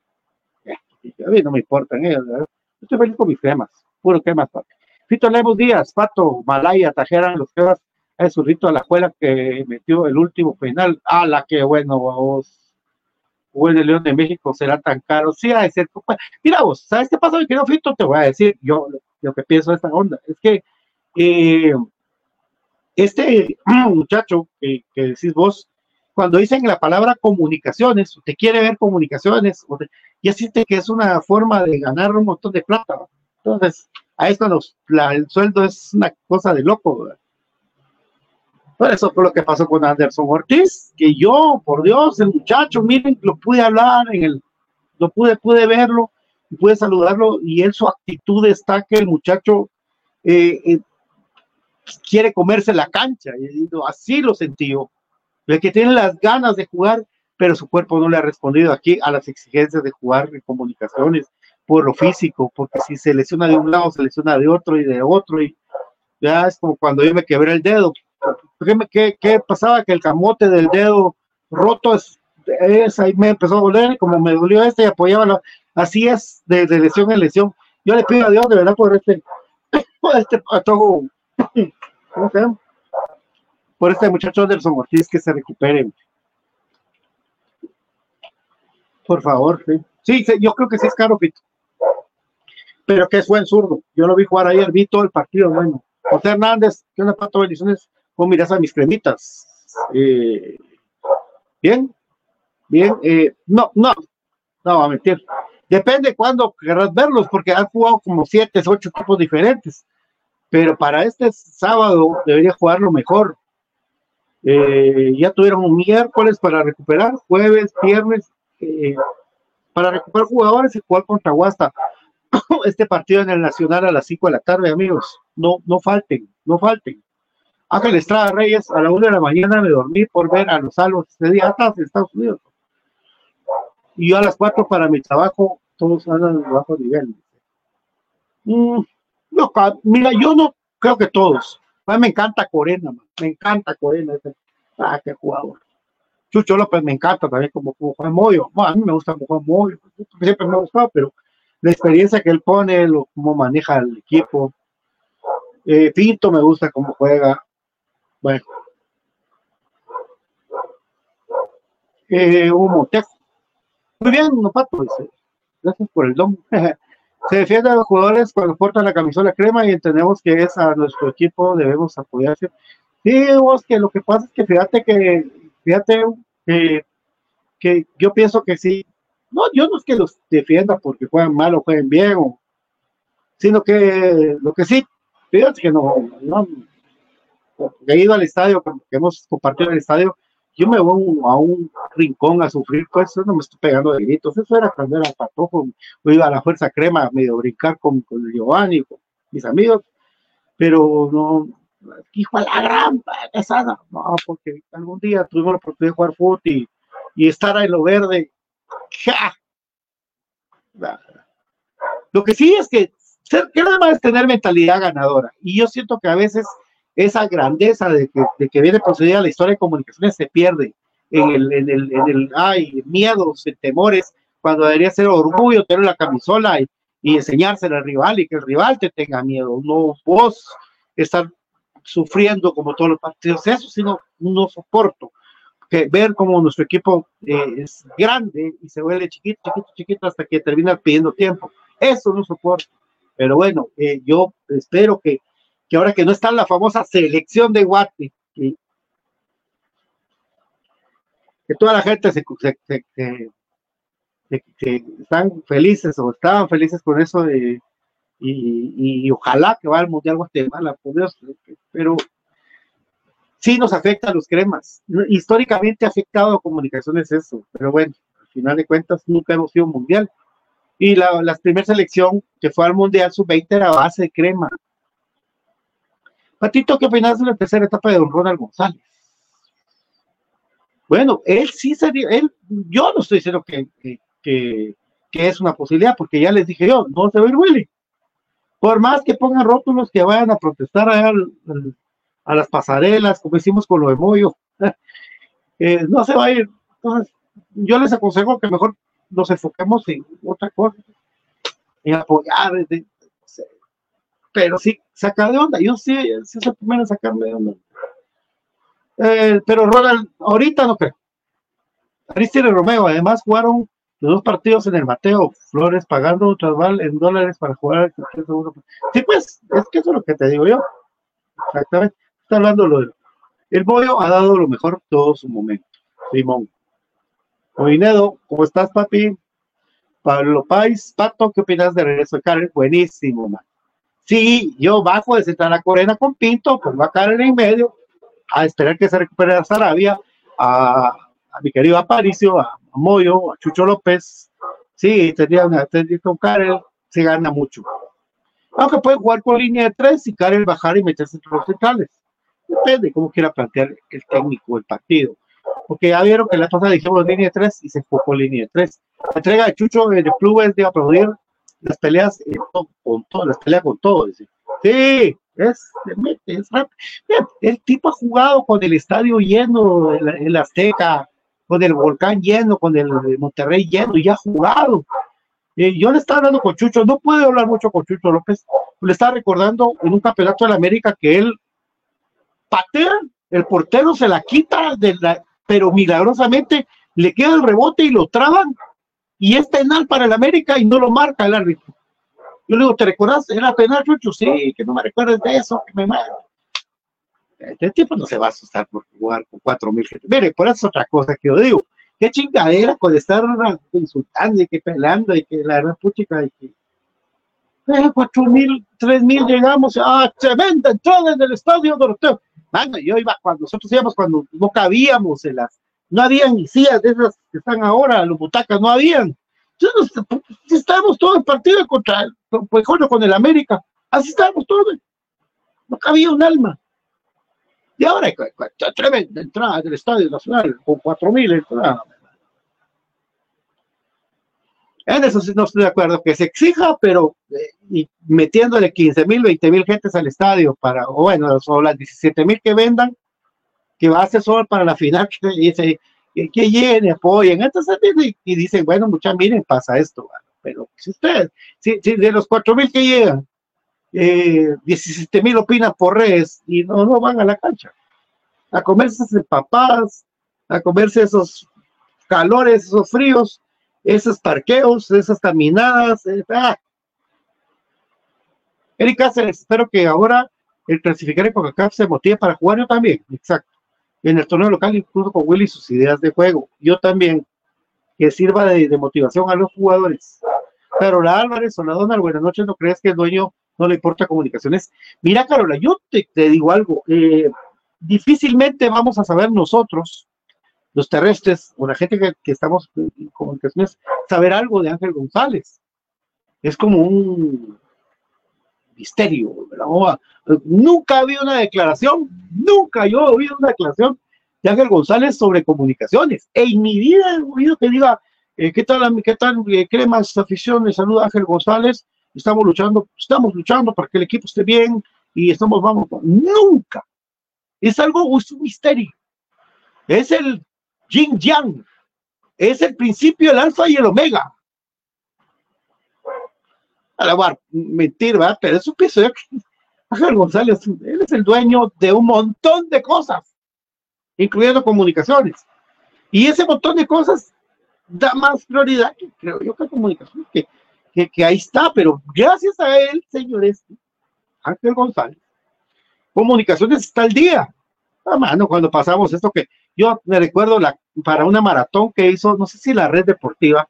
A mí no me importan ellos, estoy feliz con mis cremas, puro cremas. Fito Lemos Díaz, Pato, Malaya, Tajera, los cremas es su rito a la escuela que metió el último penal. Ah, la que bueno, vos. Juez de León de México será tan caro. Sí, a decir, mira vos, ¿sabes qué pasa, mi querido Fito? Te voy a decir yo lo que pienso de esta onda. Es que eh, este (clears throat) muchacho que, decís vos, cuando dicen la palabra comunicaciones, te quiere ver comunicaciones, ya siente que es una forma de ganar un montón de plata. Entonces, a esto los, el sueldo es una cosa de loco. Por eso fue lo que pasó con Anderson Ortiz, que yo, por Dios, el muchacho, miren, lo pude hablar en el, lo pude, pude verlo, pude saludarlo, y en su actitud está que el muchacho eh, eh, quiere comerse la cancha, y así lo sentí yo, el que tiene las ganas de jugar, pero su cuerpo no le ha respondido aquí a las exigencias de jugar en comunicaciones, por lo físico, porque si se lesiona de un lado, se lesiona de otro y de otro, y ya es como cuando yo me quebré el dedo, ¿Qué, qué, pasaba? Que el camote del dedo roto es, ahí me empezó a doler, como me dolió este y apoyaba así es de, lesión en lesión. Yo le pido a Dios de verdad por este, (laughs) por este ¿cómo se llama? Por este muchacho Anderson Ortiz que se recupere. Por favor, sí. Yo creo que sí es caro, Pito. Pero que es buen zurdo. Yo lo vi jugar ayer, vi todo el partido, bueno. José Hernández, que una pato bendiciones ¿Cómo miras a mis cremitas? Eh, bien, bien, eh, no, no, no a mentir. Depende cuándo querrás verlos, porque han jugado como siete, ocho equipos diferentes. Pero para este sábado debería jugarlo mejor. Eh, ya tuvieron un miércoles para recuperar, jueves, viernes, para recuperar jugadores y jugar contra Guasta. (coughs) Este partido en el Nacional a las 5 de la tarde, amigos. No, no falten, no falten. Ángel Estrada Reyes, a la una de la mañana me dormí por ver a los salvos este día hasta en Estados Unidos. Y yo a las cuatro para mi trabajo, todos andan de bajo nivel. Mm, no, mira, yo no creo que todos. Me encanta Corena, me encanta Corena. Ah, qué jugador. Chucho López me encanta también como, Juan Moyo. a mí me gusta como Juan Moyo, siempre me ha gustado, pero la experiencia que él pone, lo, cómo maneja el equipo. Eh, Pinto me gusta cómo juega. Bueno. Eh, un. Muy bien, no pato, Gracias por el don. (laughs) Se defiende a los jugadores cuando portan la camisola crema y entendemos que es a nuestro equipo, debemos apoyarse. Sí, vos, que lo que pasa es que fíjate que, fíjate que yo pienso que sí. No, yo no es que los defienda porque juegan mal o jueguen bien, sino que lo que sí, fíjate que no, no he ido al estadio, que hemos compartido el estadio, yo me voy a un rincón a sufrir, pues eso no me estoy pegando de gritos, eso era cuando era patojo, yo iba a la fuerza crema, medio brincar con, con Giovanni, con mis amigos, pero no, hijo a la gran pesada, no, porque algún día tuvimos la oportunidad de jugar fútbol y, y estar en lo verde, ¡ja! Lo que sí es que ser, que nada más es tener mentalidad ganadora, y yo siento que a veces esa grandeza de que, de que viene procedida la historia de comunicaciones se pierde en el, en el, en el ay, miedos, temores, cuando debería ser orgullo tener la camisola y, y enseñársela al rival y que el rival te tenga miedo, no vos estar sufriendo como todos los partidos, eso sino no soporto. Que ver cómo nuestro equipo eh, es grande y se vuelve chiquito, chiquito, chiquito hasta que termina pidiendo tiempo. Eso no soporto. Pero bueno, eh, yo espero que que ahora que no está la famosa selección de Guate, que, toda la gente se, están felices o estaban felices con eso de, y, ojalá que va al Mundial Guatemala, por Dios, pero sí nos afecta a los cremas. Históricamente ha afectado a comunicaciones eso, pero bueno, al final de cuentas nunca hemos sido mundial. Y la, la primera selección que fue al Mundial Sub-20 era base de crema. Patito, ¿qué opinas de la tercera etapa de don Ronald González? Bueno, él sí sería, él, yo no estoy diciendo que, que, que, es una posibilidad, porque ya les dije yo, no se va a ir Willy. Por más que pongan rótulos que vayan a protestar a las pasarelas, como hicimos con lo de Moyo, (laughs) eh, no se va a ir. Entonces, yo les aconsejo que mejor nos enfoquemos en otra cosa, en apoyar, pero sí, sacar de onda. Yo sí, sí es el primero en sacarme de onda. Eh, pero Ronald, ahorita no creo. Aristide Romeo, además jugaron los dos partidos en el Mateo, Flores pagando un trasval en dólares para jugar el segundo. Sí, pues, es que eso es lo que te digo yo. Exactamente. Está hablando lo de. El Boyo ha dado lo mejor todo su momento. Simón. Oinedo, ¿cómo estás, papi? Pablo Pais, Pato, ¿qué opinas de regreso de Karen? Buenísimo, man. Sí, yo bajo de centrar la Corena con Pinto, va a Karen en medio, a esperar que se recupere a Sarabia, a, mi querido Aparicio, a, Moyo, a Chucho López. Sí, tendría una con Karel, se gana mucho. Aunque puede jugar con línea de tres y Karel bajar y meterse entre los centrales. Depende de cómo quiera plantear el técnico el partido. Porque ya vieron que la pasada dijimos línea de tres y se con línea de tres. La entrega de Chucho en el club es de aplaudir las peleas con todo, las peleas con todo. Sí, es, es El tipo ha jugado con el estadio lleno, el, Azteca, con el Volcán lleno, con el Monterrey lleno, y ha jugado. Eh, yo le estaba hablando con Chucho, no puedo hablar mucho con Chucho López, le estaba recordando en un campeonato de la América que él patea, el portero se la quita, de la, pero milagrosamente le queda el rebote y lo traban, y es penal para el América y no lo marca el árbitro. Yo le digo, ¿te recuerdas? ¿Era penal, Chucho? Sí, que no me recuerdes de eso, que me muero. Este tipo no se va a asustar por jugar con cuatro mil gente. Mire, por eso es otra cosa que yo digo. Qué chingadera con estar insultando y que pelando y que la verdad puchica y que cuatro mil, tres mil llegamos, ah, tremenda entrada en el estadio Doroteo. Mano, yo iba cuando nosotros íbamos cuando no cabíamos en las, no habían sillas de esas que están ahora, los butacas no habían. Entonces, estábamos todos en partido contra, pues, con el América. Así estábamos todos. No cabía un alma. Y ahora, tremenda entrada del Estadio Nacional con cuatro mil entradas. En eso sí no estoy de acuerdo, que se exija, pero eh, y metiéndole 15 mil, 20 mil gentes al estadio para, o bueno, o las 17 mil que vendan, que va a ser solo para la final, (laughs) que dice, que, que llene, apoyen, entonces, y, dicen, bueno, muchas miren, pasa esto, pero si ustedes, si, de los 4 mil que llegan, eh, 17 mil opinan por redes y no, no van a la cancha, a comerse esas papadas, a comerse esos calores, esos fríos, esos parqueos, esas caminadas. Eh, ah. Eric Cáceres, espero que ahora el clasificar en coca se motive para jugar yo también, exacto. En el torneo local, incluso con Willy sus ideas de juego. Yo también, que sirva de, motivación a los jugadores. Pero la Álvarez o la Donald, buenas noches, ¿no crees que el dueño no le importa comunicaciones? Mira, Carola, yo te, digo algo, eh, difícilmente vamos a saber nosotros los terrestres o la gente que, estamos en comunicaciones, saber algo de Ángel González. Es como un misterio. Nunca ha habido una declaración, nunca yo he oído una declaración de Ángel González sobre comunicaciones. En mi vida he oído que diga, eh, ¿qué tal, qué tal, eh, cremas, afición? Le saluda Ángel González. Estamos luchando, estamos luchando para que el equipo esté bien y estamos, vamos, nunca. Es algo, es un misterio. Es el Yin Yang. Es el principio, el alfa y el omega. A mentir, ¿verdad? Pero eso pienso yo que Ángel González, él es el dueño de un montón de cosas, incluyendo comunicaciones. Y ese montón de cosas da más prioridad, creo yo, que comunicaciones, que, que, ahí está, pero gracias a él, señores, Ángel González, comunicaciones está al día. Ah, mano, cuando pasamos esto que yo me recuerdo la, para una maratón que hizo, no sé si la red deportiva,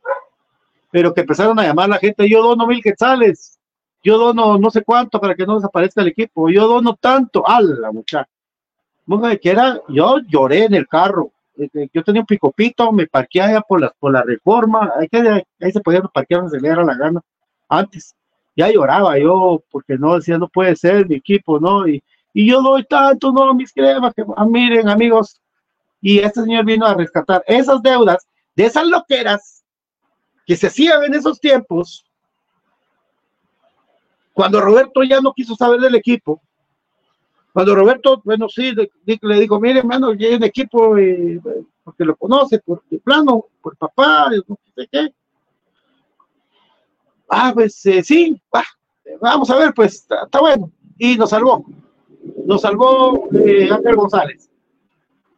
pero que empezaron a llamar a la gente, yo dono mil quetzales, yo dono no sé cuánto para que no desaparezca el equipo, yo dono tanto, a la muchacha. que era, yo lloré en el carro, yo tenía un picopito, me parqué allá por la, por la reforma, ahí, ahí se podía parquear donde se le diera la gana, antes, ya lloraba yo, porque no decía, no puede ser mi equipo, ¿no? Y, y yo doy tanto, no, mis cremas, que ah, miren, amigos, Y este señor vino a rescatar esas deudas de esas loqueras que se hacían en esos tiempos, cuando Roberto ya no quiso saber del equipo, cuando Roberto, bueno, sí, le digo, mire, hermano, hay un equipo, eh, porque lo conoce, por el plano, por papá, no sé qué. Ah, pues eh, sí, vamos a ver, pues está, bueno. Y nos salvó. Nos salvó eh, Ángel González.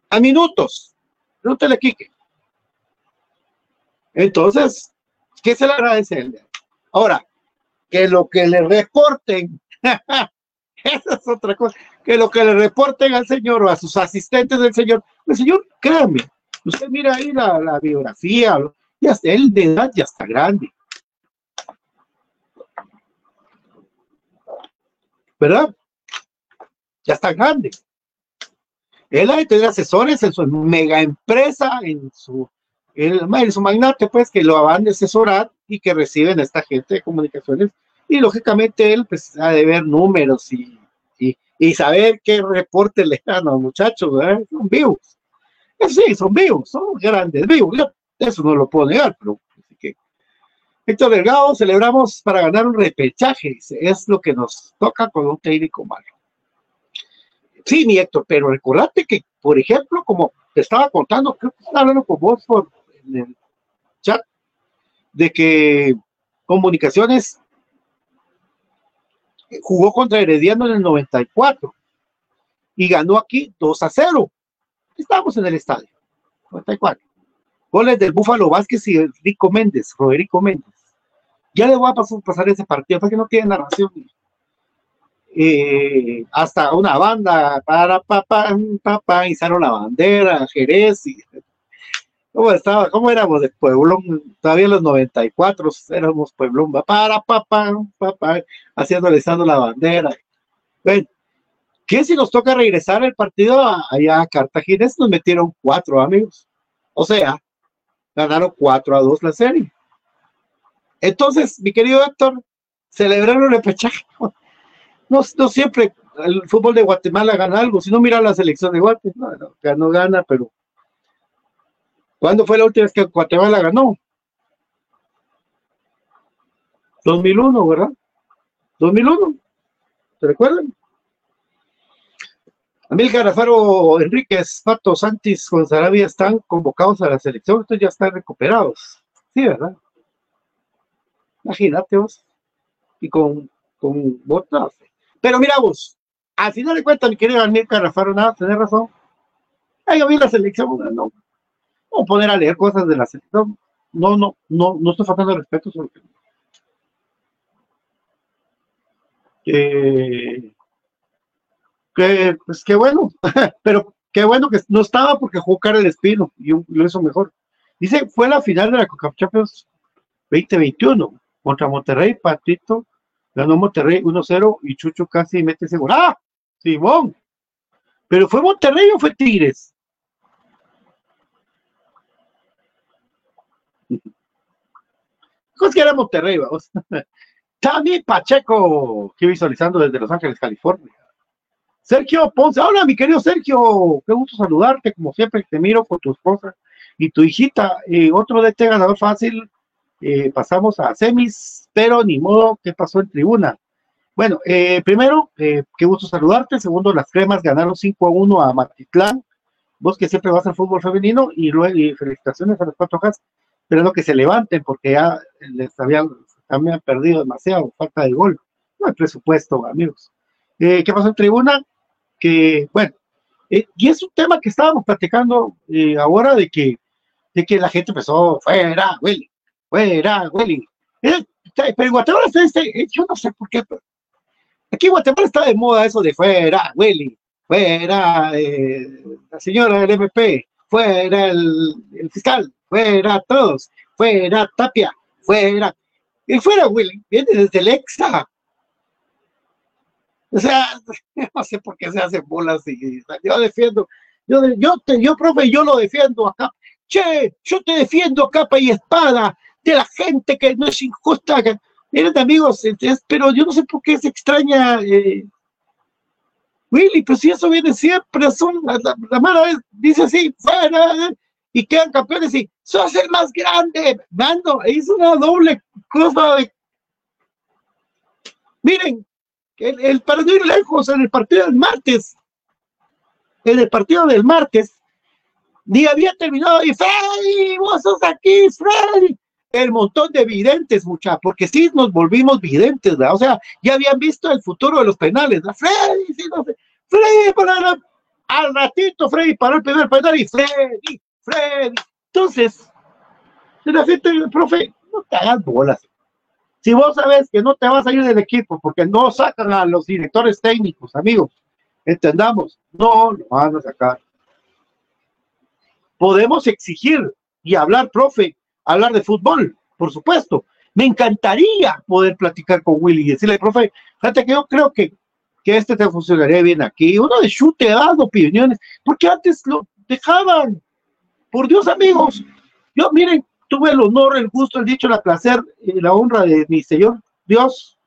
A minutos. Pregúntale, Quique. Entonces, ¿qué se le agradece? Ahora, que lo que le reporten, (laughs) esa es otra cosa, que lo que le reporten al señor o a sus asistentes del señor, el señor, créame, usted mira ahí la, biografía, ya, él de edad ya está grande. ¿Verdad? Ya está grande. Él ha de tener asesores en su mega empresa, en su el, su magnate, pues, que lo van a asesorar y que reciben a esta gente de comunicaciones. Y lógicamente él, pues, ha de ver números y, y, saber qué reporte le dan a los muchachos, ¿verdad? Son vivos. Sí, son vivos, son grandes vivos. eso no lo puedo negar, pero así que. Héctor Delgado, celebramos para ganar un repechaje, es lo que nos toca con un técnico malo. Sí, mi Héctor, pero recordate que, por ejemplo, como te estaba contando, creo que estaba hablando con vos por en el chat de que Comunicaciones jugó contra Herediano en el 94 y ganó aquí 2 a 0. Estábamos en el estadio, 94. Goles del Búfalo Vázquez y Rico Méndez, Roderico Méndez. Ya le voy a pasar, pasar ese partido, porque no tiene narración. Eh, hasta una banda, para papá, papá, izaron la bandera, Jerez, y ¿Cómo estaba? ¿Cómo éramos de Pueblón? Todavía en los 94 éramos Pueblón, para, papá, papá, alistando la bandera. Bueno, ¿qué si nos toca regresar el partido allá a Cartagena? Nos metieron cuatro amigos. O sea, ganaron cuatro a dos la serie. Entonces, mi querido Héctor, celebraron el pechaje. (laughs) No, no siempre el fútbol de Guatemala gana algo. Si no, mira la selección de Guatemala, no, no gana, pero ¿Cuándo fue la última vez que Guatemala ganó? 2001, ¿verdad? 2001. ¿Se recuerdan? Amílcar Alfaro Enríquez, Pato Santis con Sarabia están convocados a la selección, estos ya están recuperados. Sí, ¿verdad? Imagínate vos. Y con, con botas. Pero mira vos, al final de cuentas, mi querido Amílcar Alfaro, nada, tenés razón. Ahí vi la selección, no, o poner a leer cosas de la selección. No, no, no, no estoy faltando respeto sobre que, pues qué bueno, (laughs) pero qué bueno que no estaba porque jugó cara el espino y lo hizo mejor. Dice, fue la final de la Coca Champions 2021 contra Monterrey, Patito ganó Monterrey 1-0 y Chucho casi mete ese. ¡Ah! Simón. Pero fue Monterrey o fue Tigres? Pues que era Monterrey, vamos. (laughs) Tani Pacheco, que visualizando desde Los Ángeles, California. Sergio Ponce, hola mi querido Sergio, qué gusto saludarte, como siempre te miro con tu esposa y tu hijita. Eh, otro de este ganador fácil, eh, pasamos a semis, pero ni modo, ¿qué pasó en tribuna? Bueno, eh, primero, qué gusto saludarte. Segundo, las cremas ganaron 5 a 1 a Matitlán. Vos que siempre vas al fútbol femenino y luego felicitaciones a las cuatro hojas esperando que se levanten porque ya les habían, habían perdido demasiado, falta de gol. No hay presupuesto, amigos. Eh, ¿Qué pasó en tribuna? Que, bueno, eh, y es un tema que estábamos platicando eh, ahora de que, de que la gente empezó, fuera, Willy, fuera, Willy. pero en Guatemala está este, yo no sé por qué, pero aquí Guatemala está de moda eso de fuera, Willy, fuera la señora del MP, fuera el fiscal, fuera todos, fuera Tapia, fuera, y fuera Willy, viene desde el EXA. O sea, (laughs) no sé por qué se hacen bolas y yo defiendo, yo, yo, te, yo, profe, yo lo defiendo acá. Che, yo te defiendo capa y espada de la gente que no es injusta. Miren, amigos, pero yo no sé por qué se extraña. Eh, Willy, pues si eso viene siempre, son, la, la mala vez dice así, fuera, y quedan campeones y sos el más grande, mando, hizo una doble cosa de... Miren, el, el, para no ir lejos, en el partido del martes, en el partido del martes, ni había terminado y Freddy, vos sos aquí, Freddy. El montón de videntes, muchachos, porque sí nos volvimos videntes, ¿verdad? O sea, ya habían visto el futuro de los penales, ¿verdad? Freddy, sí, no sé. Freddy, para al ratito, Freddy paró el primer penal y Freddy, Freddy. Entonces, la gente, profe, no te hagas bolas. Si vos sabes que no te vas a ir del equipo porque no sacan a los directores técnicos, amigos, entendamos, no lo van a sacar podemos exigir y hablar, profe, hablar de fútbol, por supuesto. Me encantaría poder platicar con Willy y decirle, profe, fíjate que yo creo que, que este te funcionaría bien aquí. Uno de chute ha dado opiniones, porque antes lo dejaban. Por Dios, amigos. Yo, miren, tuve el honor, el gusto, el dicho, la placer la honra de mi Señor Dios,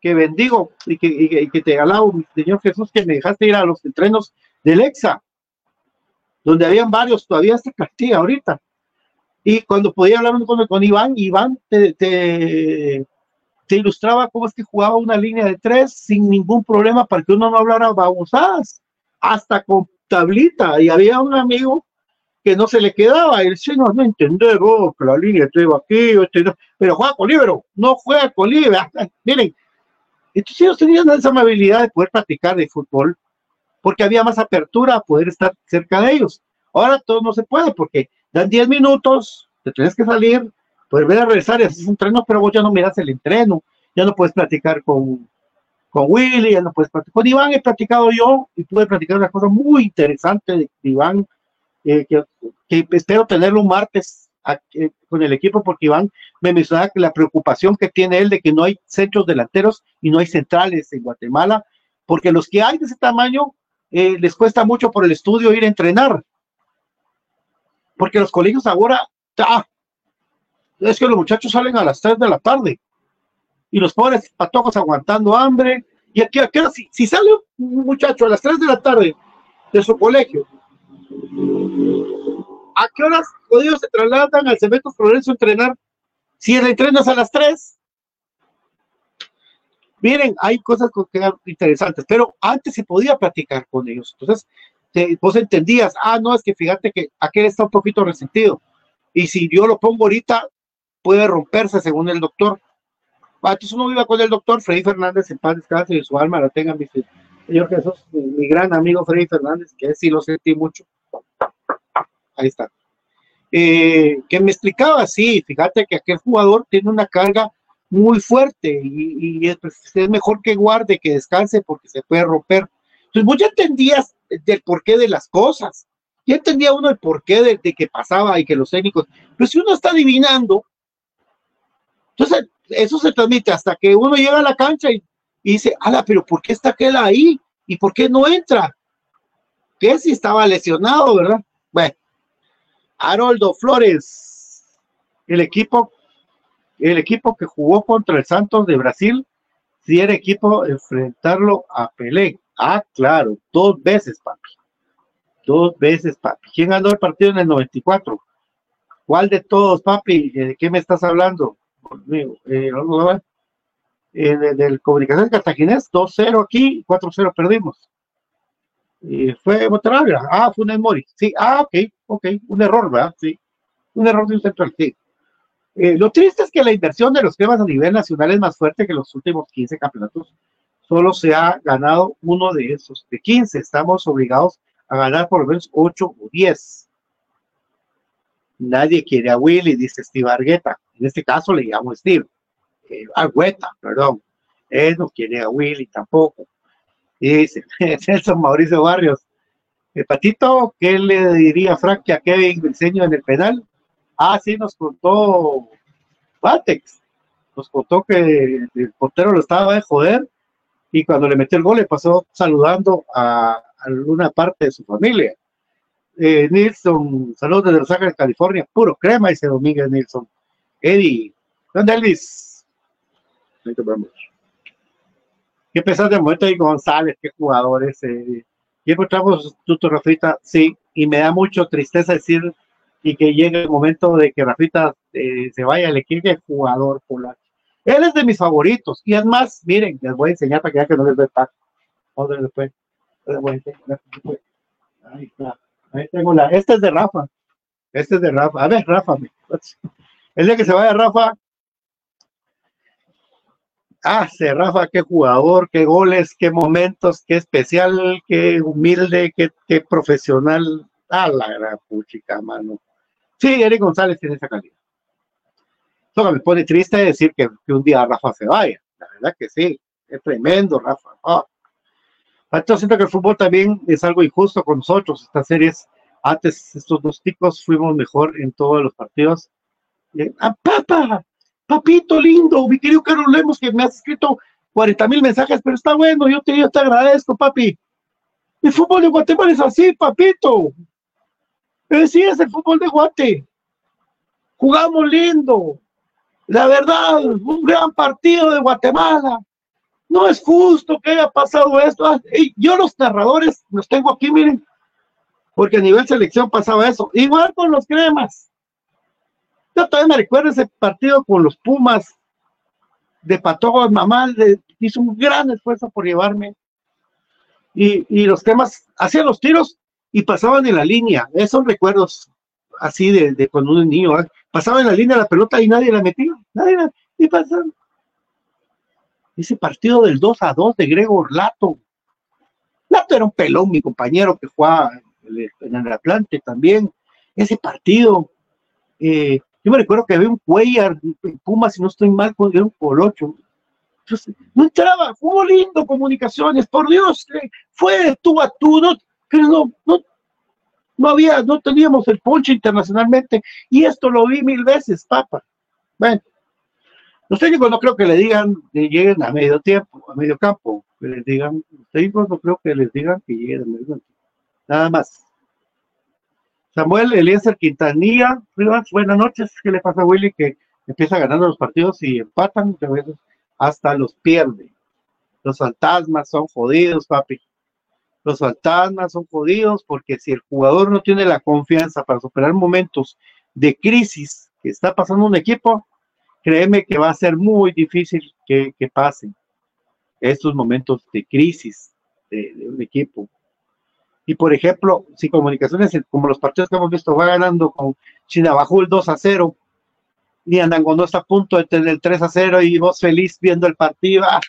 que bendigo y que, y que te alabo, mi Señor Jesús, que me dejaste ir a los entrenos del EXA donde habían varios, todavía está Castilla ahorita. Y cuando podía hablar con, con Iván, Iván te, te, ilustraba cómo es que jugaba una línea de tres sin ningún problema para que uno no hablara babosadas, hasta con tablita. Y había un amigo que no se le quedaba, el señor no entender, oh, que la línea de tres va aquí, este pero juega con libro, no juega con libro. (laughs) Miren, entonces ellos tenían esa amabilidad de poder practicar de fútbol porque había más apertura a poder estar cerca de ellos. Ahora todo no se puede porque dan 10 minutos, te tienes que salir, poder ver a regresar y haces un entreno, pero vos ya no miras el entreno, ya no puedes platicar con, con Willy, ya no puedes platicar. Con Iván he platicado yo y pude platicar una cosa muy interesante de Iván, eh, que, que, espero tenerlo un martes eh, con el equipo porque Iván me mencionaba que la preocupación que tiene él de que no hay centros delanteros y no hay centrales en Guatemala, porque los que hay de ese tamaño eh, les cuesta mucho por el estudio ir a entrenar. Porque los colegios ahora, ah, es que los muchachos salen a las 3 de la tarde y los pobres patojos aguantando hambre. Y aquí, aquí si, si sale un muchacho a las 3 de la tarde de su colegio, ¿a qué horas jodidos se trasladan al Cemento Florencio a entrenar? Si el entrenas a las 3, Miren, hay cosas interesantes, pero antes se podía platicar con ellos. Entonces, vos entendías, ah, no, es que fíjate que aquel está un poquito resentido. Y si yo lo pongo ahorita, puede romperse según el doctor. Ah, uno viva con el doctor Freddy Fernández en paz descanse y su alma la tenga, mi señor Jesús, mi, mi gran amigo Freddy Fernández, que sí lo sentí mucho. Ahí está. Eh, que me explicaba, sí, fíjate que aquel jugador tiene una carga muy fuerte y, pues, es, mejor que guarde, que descanse porque se puede romper. Entonces vos ya entendías del porqué de las cosas, ya entendía uno el porqué de, de que pasaba y que los técnicos, pero si uno está adivinando, entonces eso se transmite hasta que uno llega a la cancha y, dice, ala, pero ¿por qué está aquel ahí? ¿Y por qué no entra? ¿Qué si estaba lesionado, verdad? Bueno, Haroldo Flores, el equipo el equipo que jugó contra el Santos de Brasil, si era equipo enfrentarlo a Pelé. Ah, claro, dos veces, papi. Dos veces, papi. ¿Quién ganó el partido en el 94? ¿Cuál de todos, papi? ¿De qué me estás hablando? Eh, eh, del Comunicación Cartaginés, 2-0 aquí, 4-0 perdimos. Fue Monterrey. Ah, fue un Mori. Sí, ah, ok, ok, un error, ¿verdad? Sí, un error de un central, sí. Eh, lo triste es que la inversión de los temas a nivel nacional es más fuerte que los últimos 15 campeonatos. Solo se ha ganado uno de esos. De 15 estamos obligados a ganar por lo menos 8 o 10. Nadie quiere a Willy, dice Steve Argueta. En este caso le llamo Steve. Eh, Argueta, perdón. Él no quiere a Willy tampoco. Y dice (laughs) Nelson Mauricio Barrios. El patito, ¿qué le diría Frank a Kevin Briseño en el penal? Ah, sí, nos contó Batex. Nos contó que el portero lo estaba de joder y cuando le metió el gol le pasó saludando a alguna parte de su familia. Eh, Nilsson, saludos desde Los Ángeles, California, puro crema, dice Domínguez Nilsson. Eddie, ¿dónde Elvis? qué pesar de momento de González, qué jugadores. Eh, y encontramos Tuto Rafita, sí, y me da mucho tristeza decir y que llegue el momento de que Rafita eh, se vaya al equipo de jugador polaco. Él es de mis favoritos, y es más, miren, les voy a enseñar para que vean que no les doy taco. después. Les voy a enseñar. Ahí está. Ahí tengo la. Este es de Rafa. Este es de Rafa. A ver, Rafa. El día que se vaya Rafa. Se Rafa, qué jugador, qué goles, qué momentos, qué especial, qué humilde, qué, profesional. Ah, la gran puchica, mano. Sí, Eric González tiene esa calidad. Eso me pone triste decir que, que, un día Rafa se vaya. La verdad que sí, es tremendo, Rafa. Oh. Entonces siento que el fútbol también es algo injusto con nosotros. Estas series, antes estos dos ticos fuimos mejor en todos los partidos. ¡Ah, papá! Papito lindo, mi querido Carlos Lemos, que me has escrito 40 mil mensajes, pero está bueno, yo te, yo te agradezco, papi. El fútbol de Guatemala es así, papito. Sí, es el fútbol de Guate. Jugamos lindo. La verdad, un gran partido de Guatemala no es justo que haya pasado esto. Ah, yo los narradores los tengo aquí, miren, porque a nivel selección pasaba eso. Igual con los cremas. Yo todavía me recuerdo ese partido con los Pumas de Patojo, mamá hizo un gran esfuerzo por llevarme. Y, los cremas hacían los tiros y pasaban en la línea. Esos recuerdos así de, cuando uno es niño, ¿eh? pasaba en la línea la pelota y nadie la metía. Nadie la, y pasaban ese partido del 2 a 2 de Gregor Lato. Lato era un pelón, mi compañero que jugaba en el Atlante también. Ese partido, eh, yo me recuerdo que había un Cuellar en Puma, si no estoy mal, era un Colocho. no entraba, jugó lindo comunicaciones, por Dios, fue tú a tú, no, no, no, no había, no teníamos el ponche internacionalmente, y esto lo vi mil veces, papa. Bueno, los técnicos no creo que le digan que lleguen a medio tiempo, a medio campo, que les digan, los técnicos no creo que les digan que lleguen a medio tiempo. Nada más. Samuel Eliezer Quintanilla, buenas noches. ¿Qué le pasa a Willy? Que empieza ganando los partidos y empatan, hasta los pierde. Los fantasmas son jodidos, papi. Los fantasmas son jodidos porque si el jugador no tiene la confianza para superar momentos de crisis que está pasando un equipo, créeme que va a ser muy difícil que, pasen estos momentos de crisis de, un equipo. Y por ejemplo, si Comunicaciones, como los partidos que hemos visto, va ganando con Chinabajul 2 a 0, y Andangonó está a punto de tener el 3 a 0 y vos feliz viendo el partido, ¡ah!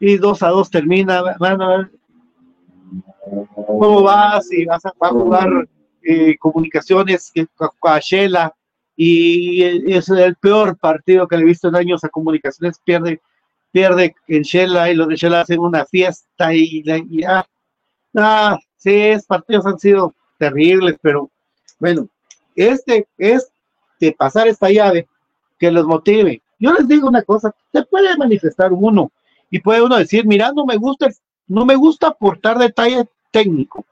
Y 2 a 2 termina, ¿cómo vas? Y vas a, jugar eh, comunicaciones con Shela y es el peor partido que le he visto en años a comunicaciones, pierde, pierde en Shela y los de Shela hacen una fiesta y, ya, ah, sí, esos partidos han sido terribles, pero bueno, este es de pasar esta llave que los motive. Yo les digo una cosa, se puede manifestar uno y puede uno decir, mira, no me gusta, no me gusta aportar detalle técnico,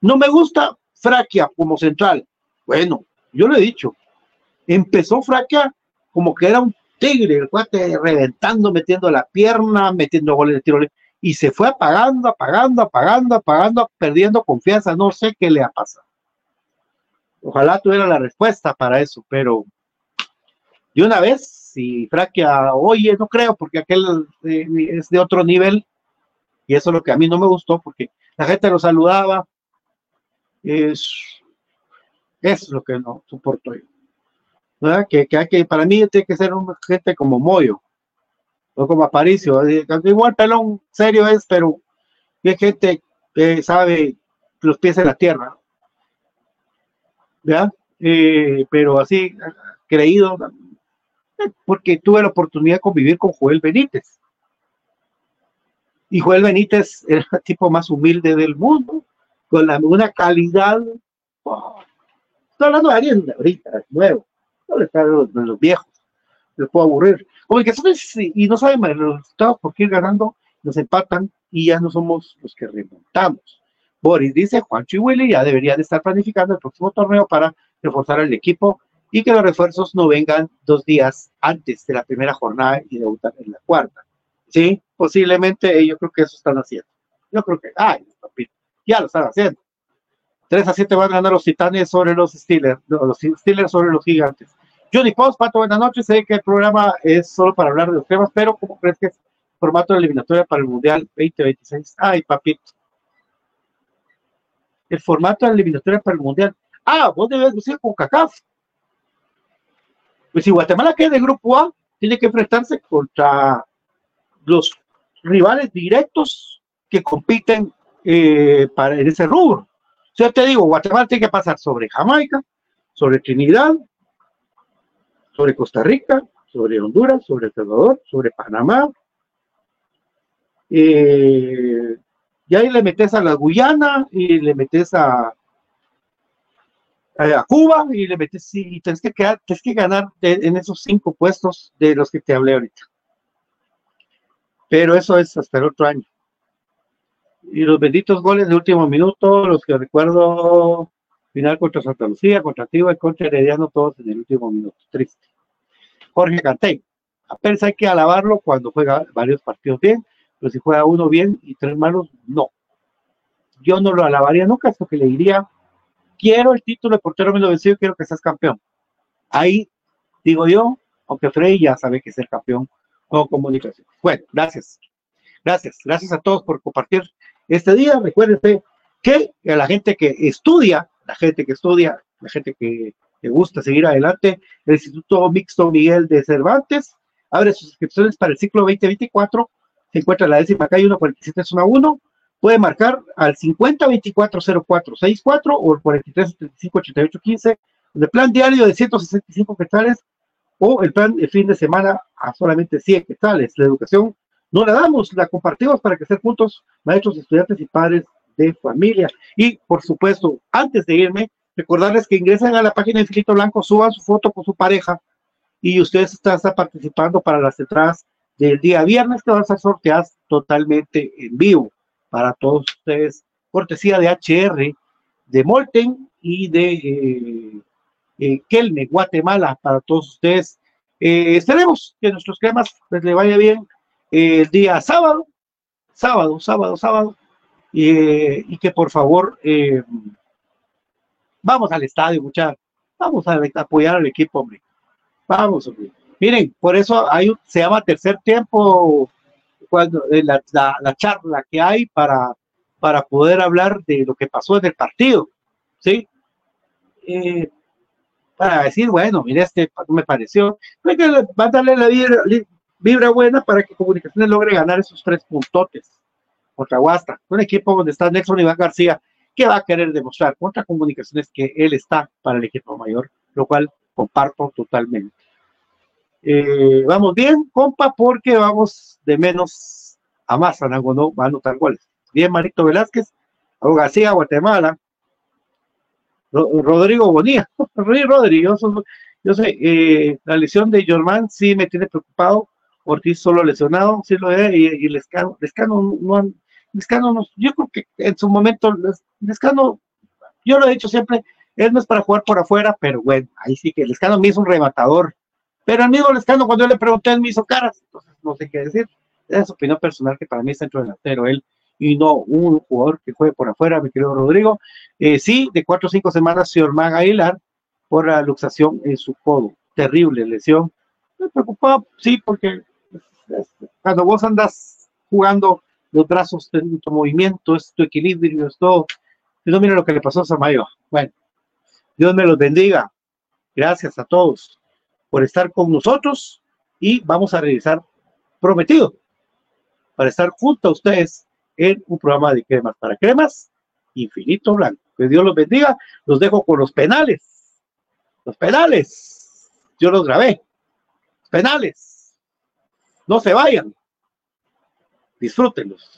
no me gusta Fraquia como central. Bueno, yo lo he dicho, empezó Fraca como que era un tigre, el cuate reventando, metiendo la pierna, metiendo goles de tiro y se fue apagando, apagando, apagando, apagando, perdiendo confianza. No sé qué le ha pasado. Ojalá tuviera la respuesta para eso, pero de una vez, si Fraquia, oye, no creo, porque aquel eh, es de otro nivel, y eso es lo que a mí no me gustó, porque la gente lo saludaba, es, es lo que no soporto yo. Que, que, que, para mí tiene que ser un gente como Moyo, o como Aparicio, igual pelón serio es, pero es gente que sabe los pies en la tierra, ¿ya? Eh, pero así, creído, porque tuve la oportunidad de convivir con Joel Benítez. Y Joel Benítez (laughs) era el tipo más humilde del mundo, con la, una calidad. estoy hablando de alguien ahorita, nuevo no le de los viejos, les puedo aburrir. Comunicaciones y no saben los resultados porque ir ganando, nos empatan y ya no somos los que remontamos. Boris dice, Juancho y Willy ya deberían estar planificando el próximo torneo para reforzar el equipo y que los refuerzos no vengan dos días antes de la primera jornada y debutar en la cuarta. Sí, posiblemente yo creo que eso están haciendo. Yo creo que, ay, ya lo están haciendo. 3 a 7 van a ganar los Titanes sobre los Steelers, los Steelers sobre los Gigantes. Johnny Post, Pato, buenas noches. Sé que el programa es solo para hablar de los temas, pero ¿cómo crees que es el formato de eliminatoria para el Mundial 2026? Ay, papito. El formato de eliminatoria para el Mundial. Ah, vos debes decir con CACAF. Pues si Guatemala queda de grupo A, tiene que enfrentarse contra los rivales directos que compiten eh, para, en ese rubro. Yo te digo, Guatemala tiene que pasar sobre Jamaica, sobre Trinidad, sobre Costa Rica, sobre Honduras, sobre El Salvador, sobre Panamá. Eh, y ahí le metes a la Guyana y le metes a, a Cuba y le metes y tienes que, quedar, tienes que ganar en esos cinco puestos de los que te hablé ahorita. Pero eso es hasta el otro año. Y los benditos goles de último minuto, los que recuerdo, final contra Santa Lucía, contra Tigua y contra Herediano, todos en el último minuto. Triste. Jorge Cantey. Apenas hay que alabarlo cuando juega varios partidos bien, pero si juega uno bien y tres malos, no. Yo no lo alabaría nunca, es que le diría, quiero el título de portero me lo vencido, quiero que seas campeón. Ahí digo yo, aunque Frey ya sabe que es el campeón con comunicación. Bueno, gracias. Gracias, gracias a todos por compartir este día. Recuérdense que a la gente que estudia, la gente que estudia, la gente que le gusta seguir adelante, el Instituto Mixto Miguel de Cervantes abre sus inscripciones para el ciclo 2024. Se encuentra en la décima calle 147 zona 1. Puede marcar al 50 24 04 64 o el 43 75 88 15, el plan diario de 165 quetzales o el plan de fin de semana a solamente 100 quetzales. La educación no la damos, la compartimos para que estén juntos maestros, estudiantes y padres de familia. Y por supuesto, antes de irme, recordarles que ingresen a la página de Filito Blanco, suban su foto con su pareja y ustedes están, participando para las entradas del día viernes que van a ser sorteadas totalmente en vivo para todos ustedes, cortesía de HR, de Molten y de eh, eh, Kelme, Guatemala, para todos ustedes. Eh, esperemos que nuestros cremas les le vaya bien el día sábado, sábado, sábado, sábado, y que por favor eh, vamos al estadio, muchachos, vamos a apoyar al equipo, hombre. Vamos. Miren, por eso hay, se llama tercer tiempo, cuando eh, la, la, charla que hay para, para poder hablar de lo que pasó en el partido, ¿sí? Eh, para decir, bueno, mire, este me pareció, va a darle la vida, vibra buena para que Comunicaciones logre ganar esos tres puntotes contra Huasta. Un equipo donde está Nelson Iván García, que va a querer demostrar contra Comunicaciones que él está para el equipo mayor, lo cual comparto totalmente. Eh, vamos bien, compa, porque vamos de menos a más, a no va a anotar goles. Bien, Marito Velázquez, García, Guatemala, Rodrigo Bonilla, (laughs) Rodrigo, yo, sé, eh, la lesión de Germán sí me tiene preocupado, Ortiz solo lesionado, sí lo es, y, y Lescano, Lescano no Lescano no, yo creo que en su momento, Lescano, yo lo he dicho siempre, él no es para jugar por afuera, pero bueno, ahí sí que Lescano me hizo un rematador. Pero amigo Lescano, cuando yo le pregunté, él me hizo caras, entonces no sé qué decir. Es su opinión personal que para mí es centro delantero él y no un jugador que juegue por afuera, mi querido Rodrigo. Eh, sí, de cuatro o cinco semanas, señor Man Aguilar, por la luxación en su codo. Terrible lesión. Me preocupaba, sí, porque cuando vos andas jugando los brazos, en tu movimiento, es tu equilibrio, es todo. No mira lo que le pasó a Samayo. Bueno, Dios me los bendiga. Gracias a todos por estar con nosotros y vamos a revisar prometido para estar junto a ustedes en un programa de cremas para cremas infinito blanco. Que Dios los bendiga. Los dejo con los penales. Los penales. Yo los grabé. Penales. No se vayan. Disfrútenlos.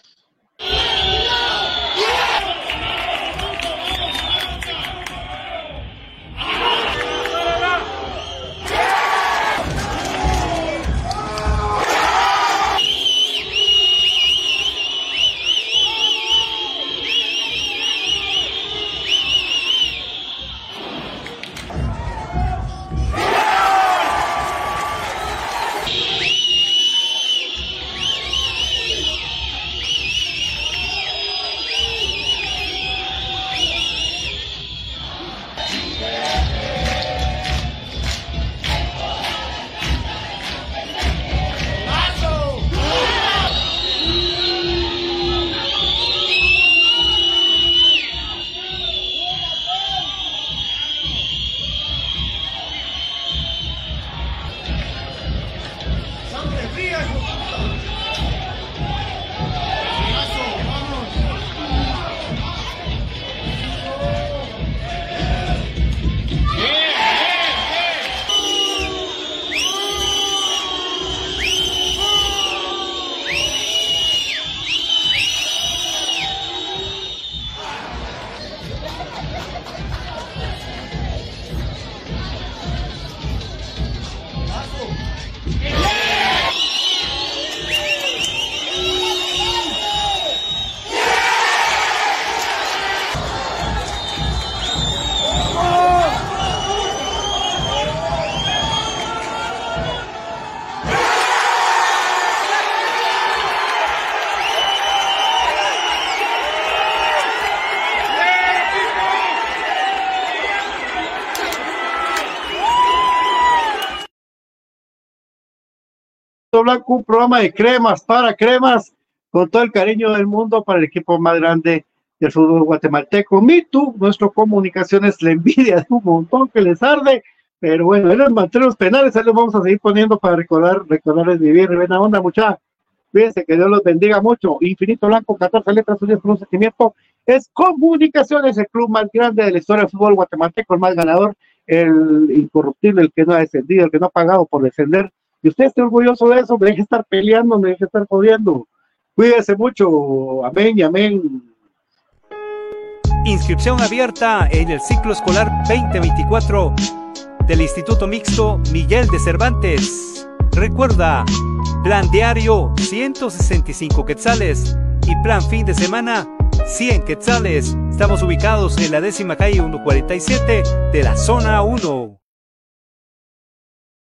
Blanco, un programa de cremas para cremas, con todo el cariño del mundo para el equipo más grande del fútbol guatemalteco. Mitu, nuestro comunicaciones, la envidia de un montón que les arde, pero bueno, en los manteros penales, ahí los vamos a seguir poniendo para recordar, recordarles vivir, buena onda, mucha. Fíjense que Dios los bendiga mucho. Infinito Blanco, 14 letras unidas con un sentimiento. Es Comunicaciones, el club más grande de la historia del fútbol guatemalteco, el más ganador, el incorruptible, el que no ha descendido, el que no ha pagado por descender. Y usted esté orgulloso de eso, me deje estar peleando, me deje estar jodiendo. Cuídese mucho. Amén y amén. Inscripción abierta en el ciclo escolar 2024 del Instituto Mixto Miguel de Cervantes. Recuerda, plan diario 165 quetzales y plan fin de semana 100 quetzales. Estamos ubicados en la décima calle 147 de la zona 1.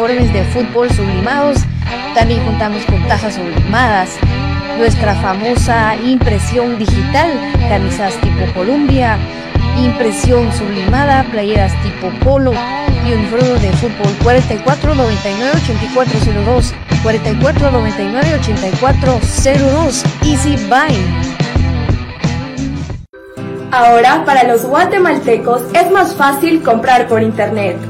uniformes de fútbol sublimados. También contamos con tajas sublimadas. Nuestra famosa impresión digital, camisas tipo Columbia, impresión sublimada, playeras tipo polo y uniforme de fútbol 44 99 8402 44 99 8402 Easy Buy. Ahora, para los guatemaltecos es más fácil comprar por internet.